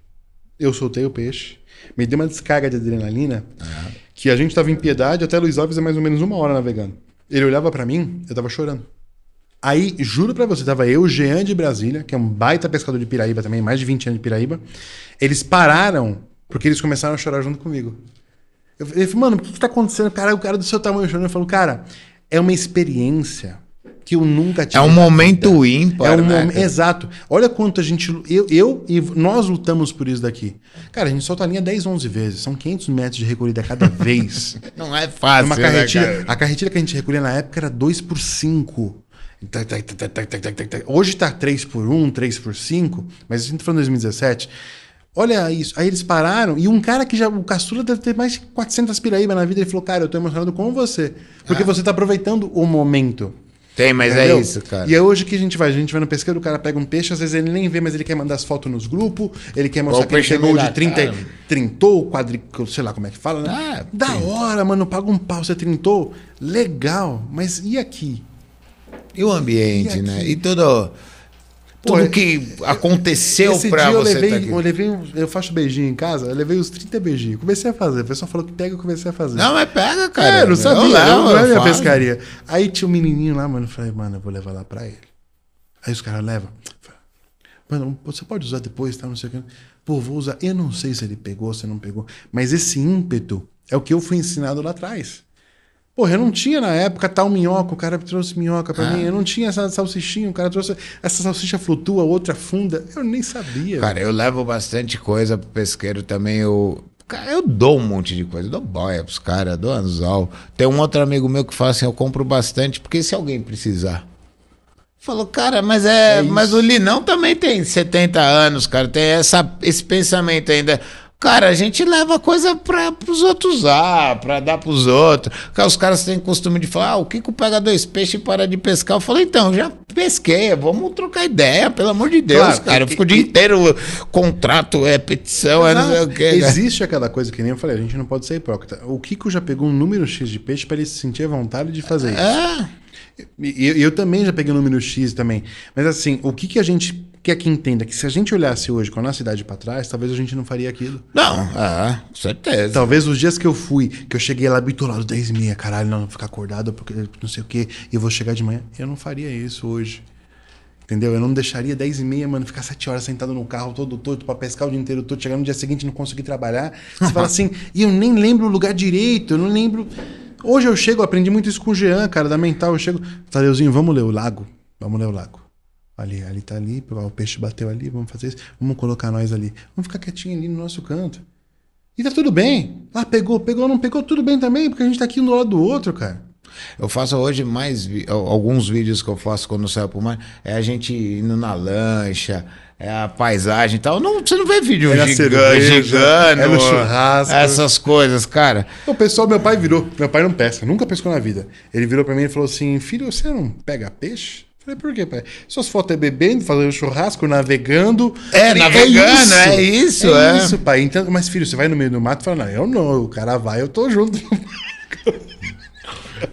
eu soltei o peixe, me deu uma descarga de adrenalina, que a gente tava em Piedade até Luiz Alves é mais ou menos uma hora navegando. Ele olhava pra mim, eu tava chorando. Aí, juro pra você, tava eu, Jean de Brasília, que é um baita pescador de Piraíba também, mais de 20 anos de Piraíba. Eles pararam porque eles começaram a chorar junto comigo. Eu falei, mano, o que, que tá acontecendo? Cara, o cara do seu tamanho chorando. Eu falo, cara, é uma experiência que eu nunca tive. É um momento vida. ímpar, É um né, cara? Exato. Olha quanto a gente. Eu, eu e nós lutamos por isso daqui. Cara, a gente solta a linha 10, 11 vezes. São 500 metros de recolhida cada vez. <laughs> Não é fácil, Uma né, carretilha, cara? a carretilha que a gente recolhia na época era 2 por 5. Tac, tac, tac, tac, tac, tac, tac, tac. Hoje tá 3 por 1, 3 por 5, mas a gente tá falando de 2017. Olha isso. Aí eles pararam e um cara que já. O Caçula deve ter mais de 400 piraíba na vida. Ele falou: Cara, eu tô emocionado com você. Porque Ah. você tá aproveitando o momento. Tem, mas Entendeu? é isso, cara. E é hoje que a gente vai, a gente vai no pesqueiro, o cara pega um peixe, às vezes ele nem vê, mas ele quer mandar as fotos nos grupos, ele quer mostrar que ele vem de da 30, cara. trintou, quadricou, sei lá como é que fala, né? Ah, da trinta. hora, mano, paga um pau, você trintou, legal, mas e aqui? E o ambiente, E né? E tudo, Pô, é- que aconteceu Esse pra dia eu você levei, tá eu levei, eu faço beijinho em casa, eu levei uns 30 beijinhos, comecei a fazer, o pessoal falou que pega, eu comecei a fazer. Não, mas pega, cara. É, não sabia, Eu levo, não é eu minha faço. pescaria. Aí tinha um menininho lá, mano, eu falei, mano, eu vou levar lá pra ele. Aí os caras levam. Mano, você pode usar depois, tá? Não sei o que. Pô, vou usar. Eu não sei se ele pegou, se não pegou. Mas esse ímpeto é o que eu fui ensinado lá atrás. Porra, eu não tinha na época tal minhoca, o cara trouxe minhoca pra mim. Eu não tinha essa salsichinha, o cara trouxe. Essa salsicha flutua, outra funda. Eu nem sabia. Cara, eu levo bastante coisa pro pesqueiro também. Eu, cara, eu dou um monte de coisa. Eu dou boia pros caras, dou anzol. Tem um outro amigo meu que fala assim: eu compro bastante, porque se alguém precisar. Falou, cara, mas é. É mas o Linão também tem 70 anos, cara. Tem essa, esse pensamento ainda. Cara, a gente leva coisa para os outros usar, para dar para os outros. Os caras têm costume de falar: ah, o Kiko pega dois peixes e para de pescar. Eu falei: então, já pesquei, vamos trocar ideia, pelo amor de Deus, Claro, cara. Eu fico o dia inteiro, contrato, é petição, é não sei o quê. cara. Existe aquela coisa que nem eu falei, a gente não pode ser hipócrita. O Kiko já pegou um número X de peixe para ele se sentir à vontade de fazer isso. É. E eu, eu também já peguei o número X também. Mas assim, o que, que a gente quer que entenda? Que se a gente olhasse hoje com a nossa idade para trás, talvez a gente não faria aquilo. Não, é, com certeza. Talvez os dias que eu fui, que eu cheguei lá bitolado 10 e meia, caralho, não, vou ficar acordado porque não sei o quê, e eu vou chegar de manhã. Eu não faria isso hoje. Entendeu? Eu não deixaria 10 e meia, mano, ficar 7 horas sentado no carro todo torto pra pescar o dia inteiro todo, chegar no dia seguinte e não conseguir trabalhar. Você fala <laughs> assim, e eu nem lembro o lugar direito, eu não lembro. Hoje eu chego, aprendi muito isso com o Jean, cara, da mental. Eu chego, Tadeuzinho, vamos ler o lago? Vamos ler o lago. Ali, ali tá ali, o peixe bateu ali, vamos fazer isso, vamos colocar nós ali. Vamos ficar quietinho ali no nosso canto. E tá tudo bem. Ah, pegou, pegou, não pegou, tudo bem também, porque a gente tá aqui um do lado do outro, cara. Eu faço hoje mais alguns vídeos que eu faço quando eu saio pro mar. É a gente indo na lancha, é a paisagem e tal. Não, você não vê vídeo É na giga- cerveja, gigando, é no churrasco. essas coisas, cara. O pessoal, meu pai virou. Meu pai não pesca, nunca pescou na vida. Ele virou pra mim e falou assim: Filho, você não pega peixe? Falei, por quê, pai? Suas fotos é bebendo, fazendo churrasco, navegando. É, Falei, navegando, é isso, é. É isso, pai. Então, mas, filho, você vai no meio do mato e fala, não, eu não, o cara vai, eu tô junto. <laughs>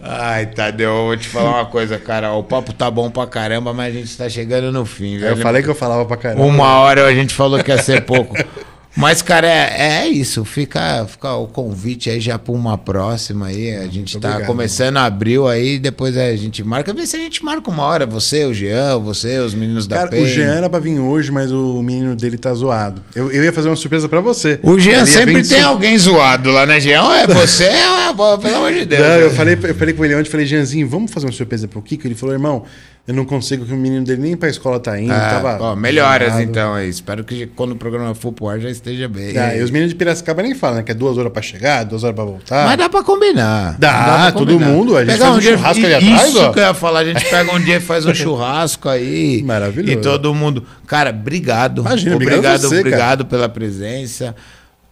Ai, Tadeu, eu vou te falar uma coisa, cara. O papo tá bom pra caramba, mas a gente tá chegando no fim, velho. eu falei que eu falava pra caramba. Uma hora a gente falou que ia ser pouco. <laughs> Mas, cara, é, é isso. Fica, fica o convite aí já pra uma próxima aí. A gente tá obrigado, começando abril aí, depois a gente marca. Vê se a gente marca uma hora. Você, o Jean, você, os meninos da Cara, o Jean era pra vir hoje, mas o menino dele tá zoado. Eu, eu ia fazer uma surpresa pra você. O Jean sempre tem su- alguém zoado lá, né, Jean? É você, é, pelo amor de <laughs> Deus. Não, eu né? falei, eu falei com ele ontem, falei, Jeanzinho, vamos fazer uma surpresa pro Kiko? Ele falou, irmão, eu não consigo, que o menino dele nem pra escola tá indo. Ah, tava ó, melhoras zoado. então aí. Espero que quando o programa for pro ar já esteja bem. Ah, e os meninos de Piracicaba nem falam, né? Que é duas horas pra chegar, duas horas pra voltar. Mas dá pra combinar. Dá, pra todo mundo, a gente Pegar faz um dia- churrasco ali Isso atrás, ó. que eu ia falar, a gente pega um dia e faz um <laughs> churrasco aí. Maravilhoso. E todo mundo. Cara, obrigado. Imagina, obrigado obrigado, a você, cara. obrigado pela presença.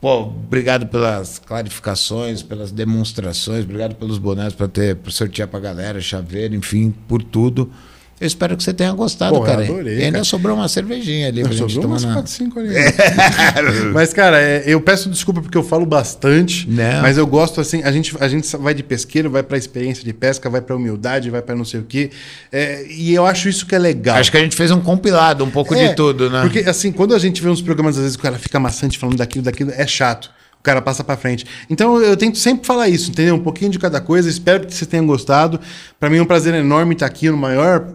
Pô, obrigado pelas clarificações, pelas demonstrações, obrigado pelos bonés para ter para sortear pra galera, chaveiro, enfim, por tudo. Eu espero que você tenha gostado, Pô, eu cara. adorei, e ainda cara. sobrou uma cervejinha ali pra gente Sobrou tomar umas na... 4, 5 ali. <laughs> Mas, cara, é, eu peço desculpa porque eu falo bastante. Não. Mas eu gosto assim, a gente, a gente vai de pesqueiro, vai pra experiência de pesca, vai pra humildade, vai pra não sei o quê. É, e eu acho isso que é legal. Acho que a gente fez um compilado, um pouco É, de tudo, né? Porque, assim, quando a gente vê uns programas, às vezes, o cara fica maçante falando daquilo, daquilo, é chato. O cara passa pra frente. Então, eu tento sempre falar isso, entendeu? Um pouquinho de cada coisa. Espero que vocês tenham gostado. Pra mim é um prazer enorme estar aqui no maior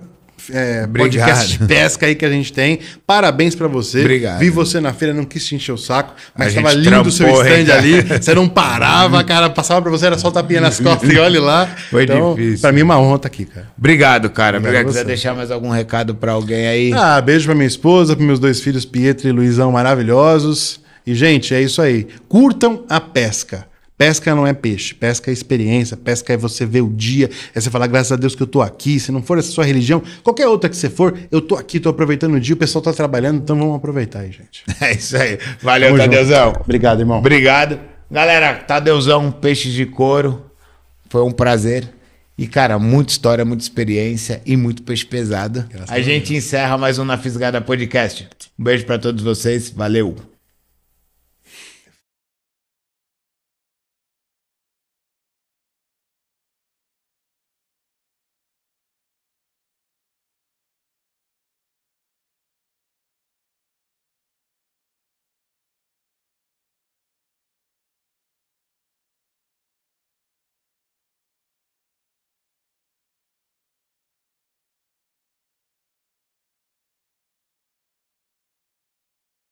é, Obrigado. podcast de pesca aí que a gente tem. Parabéns pra você. Obrigado. Vi você na feira, não quis te encher o saco, mas A tava gente lindo o seu stand ali. <laughs> Você não parava, cara. Passava pra você, era só tapinha nas costas e olhe lá. <laughs> Foi então, difícil. Pra mim é uma honra estar aqui, cara. Obrigado, cara. Obrigado Obrigado. Quiser deixar mais algum recado pra alguém aí? Ah, beijo pra minha esposa, pros meus dois filhos, Pietro e Luizão, maravilhosos. E, gente, é isso aí. Curtam a pesca. Pesca não é peixe, pesca é experiência, pesca é você ver o dia, é você falar, graças a Deus que eu tô aqui. Se não for essa sua religião, qualquer outra que você for, eu tô aqui, tô aproveitando o dia, o pessoal tá trabalhando, então vamos aproveitar aí, gente. <laughs> É isso aí. Valeu, Tamo junto. Tadeuzão. Obrigado, irmão. Obrigado. Galera, Tadeuzão, peixes de couro. Foi um prazer. E, cara, muita história, muita experiência e muito peixe pesado. Graças a gente encerra mais um Na Fisgada Podcast. Um beijo pra todos vocês. Valeu!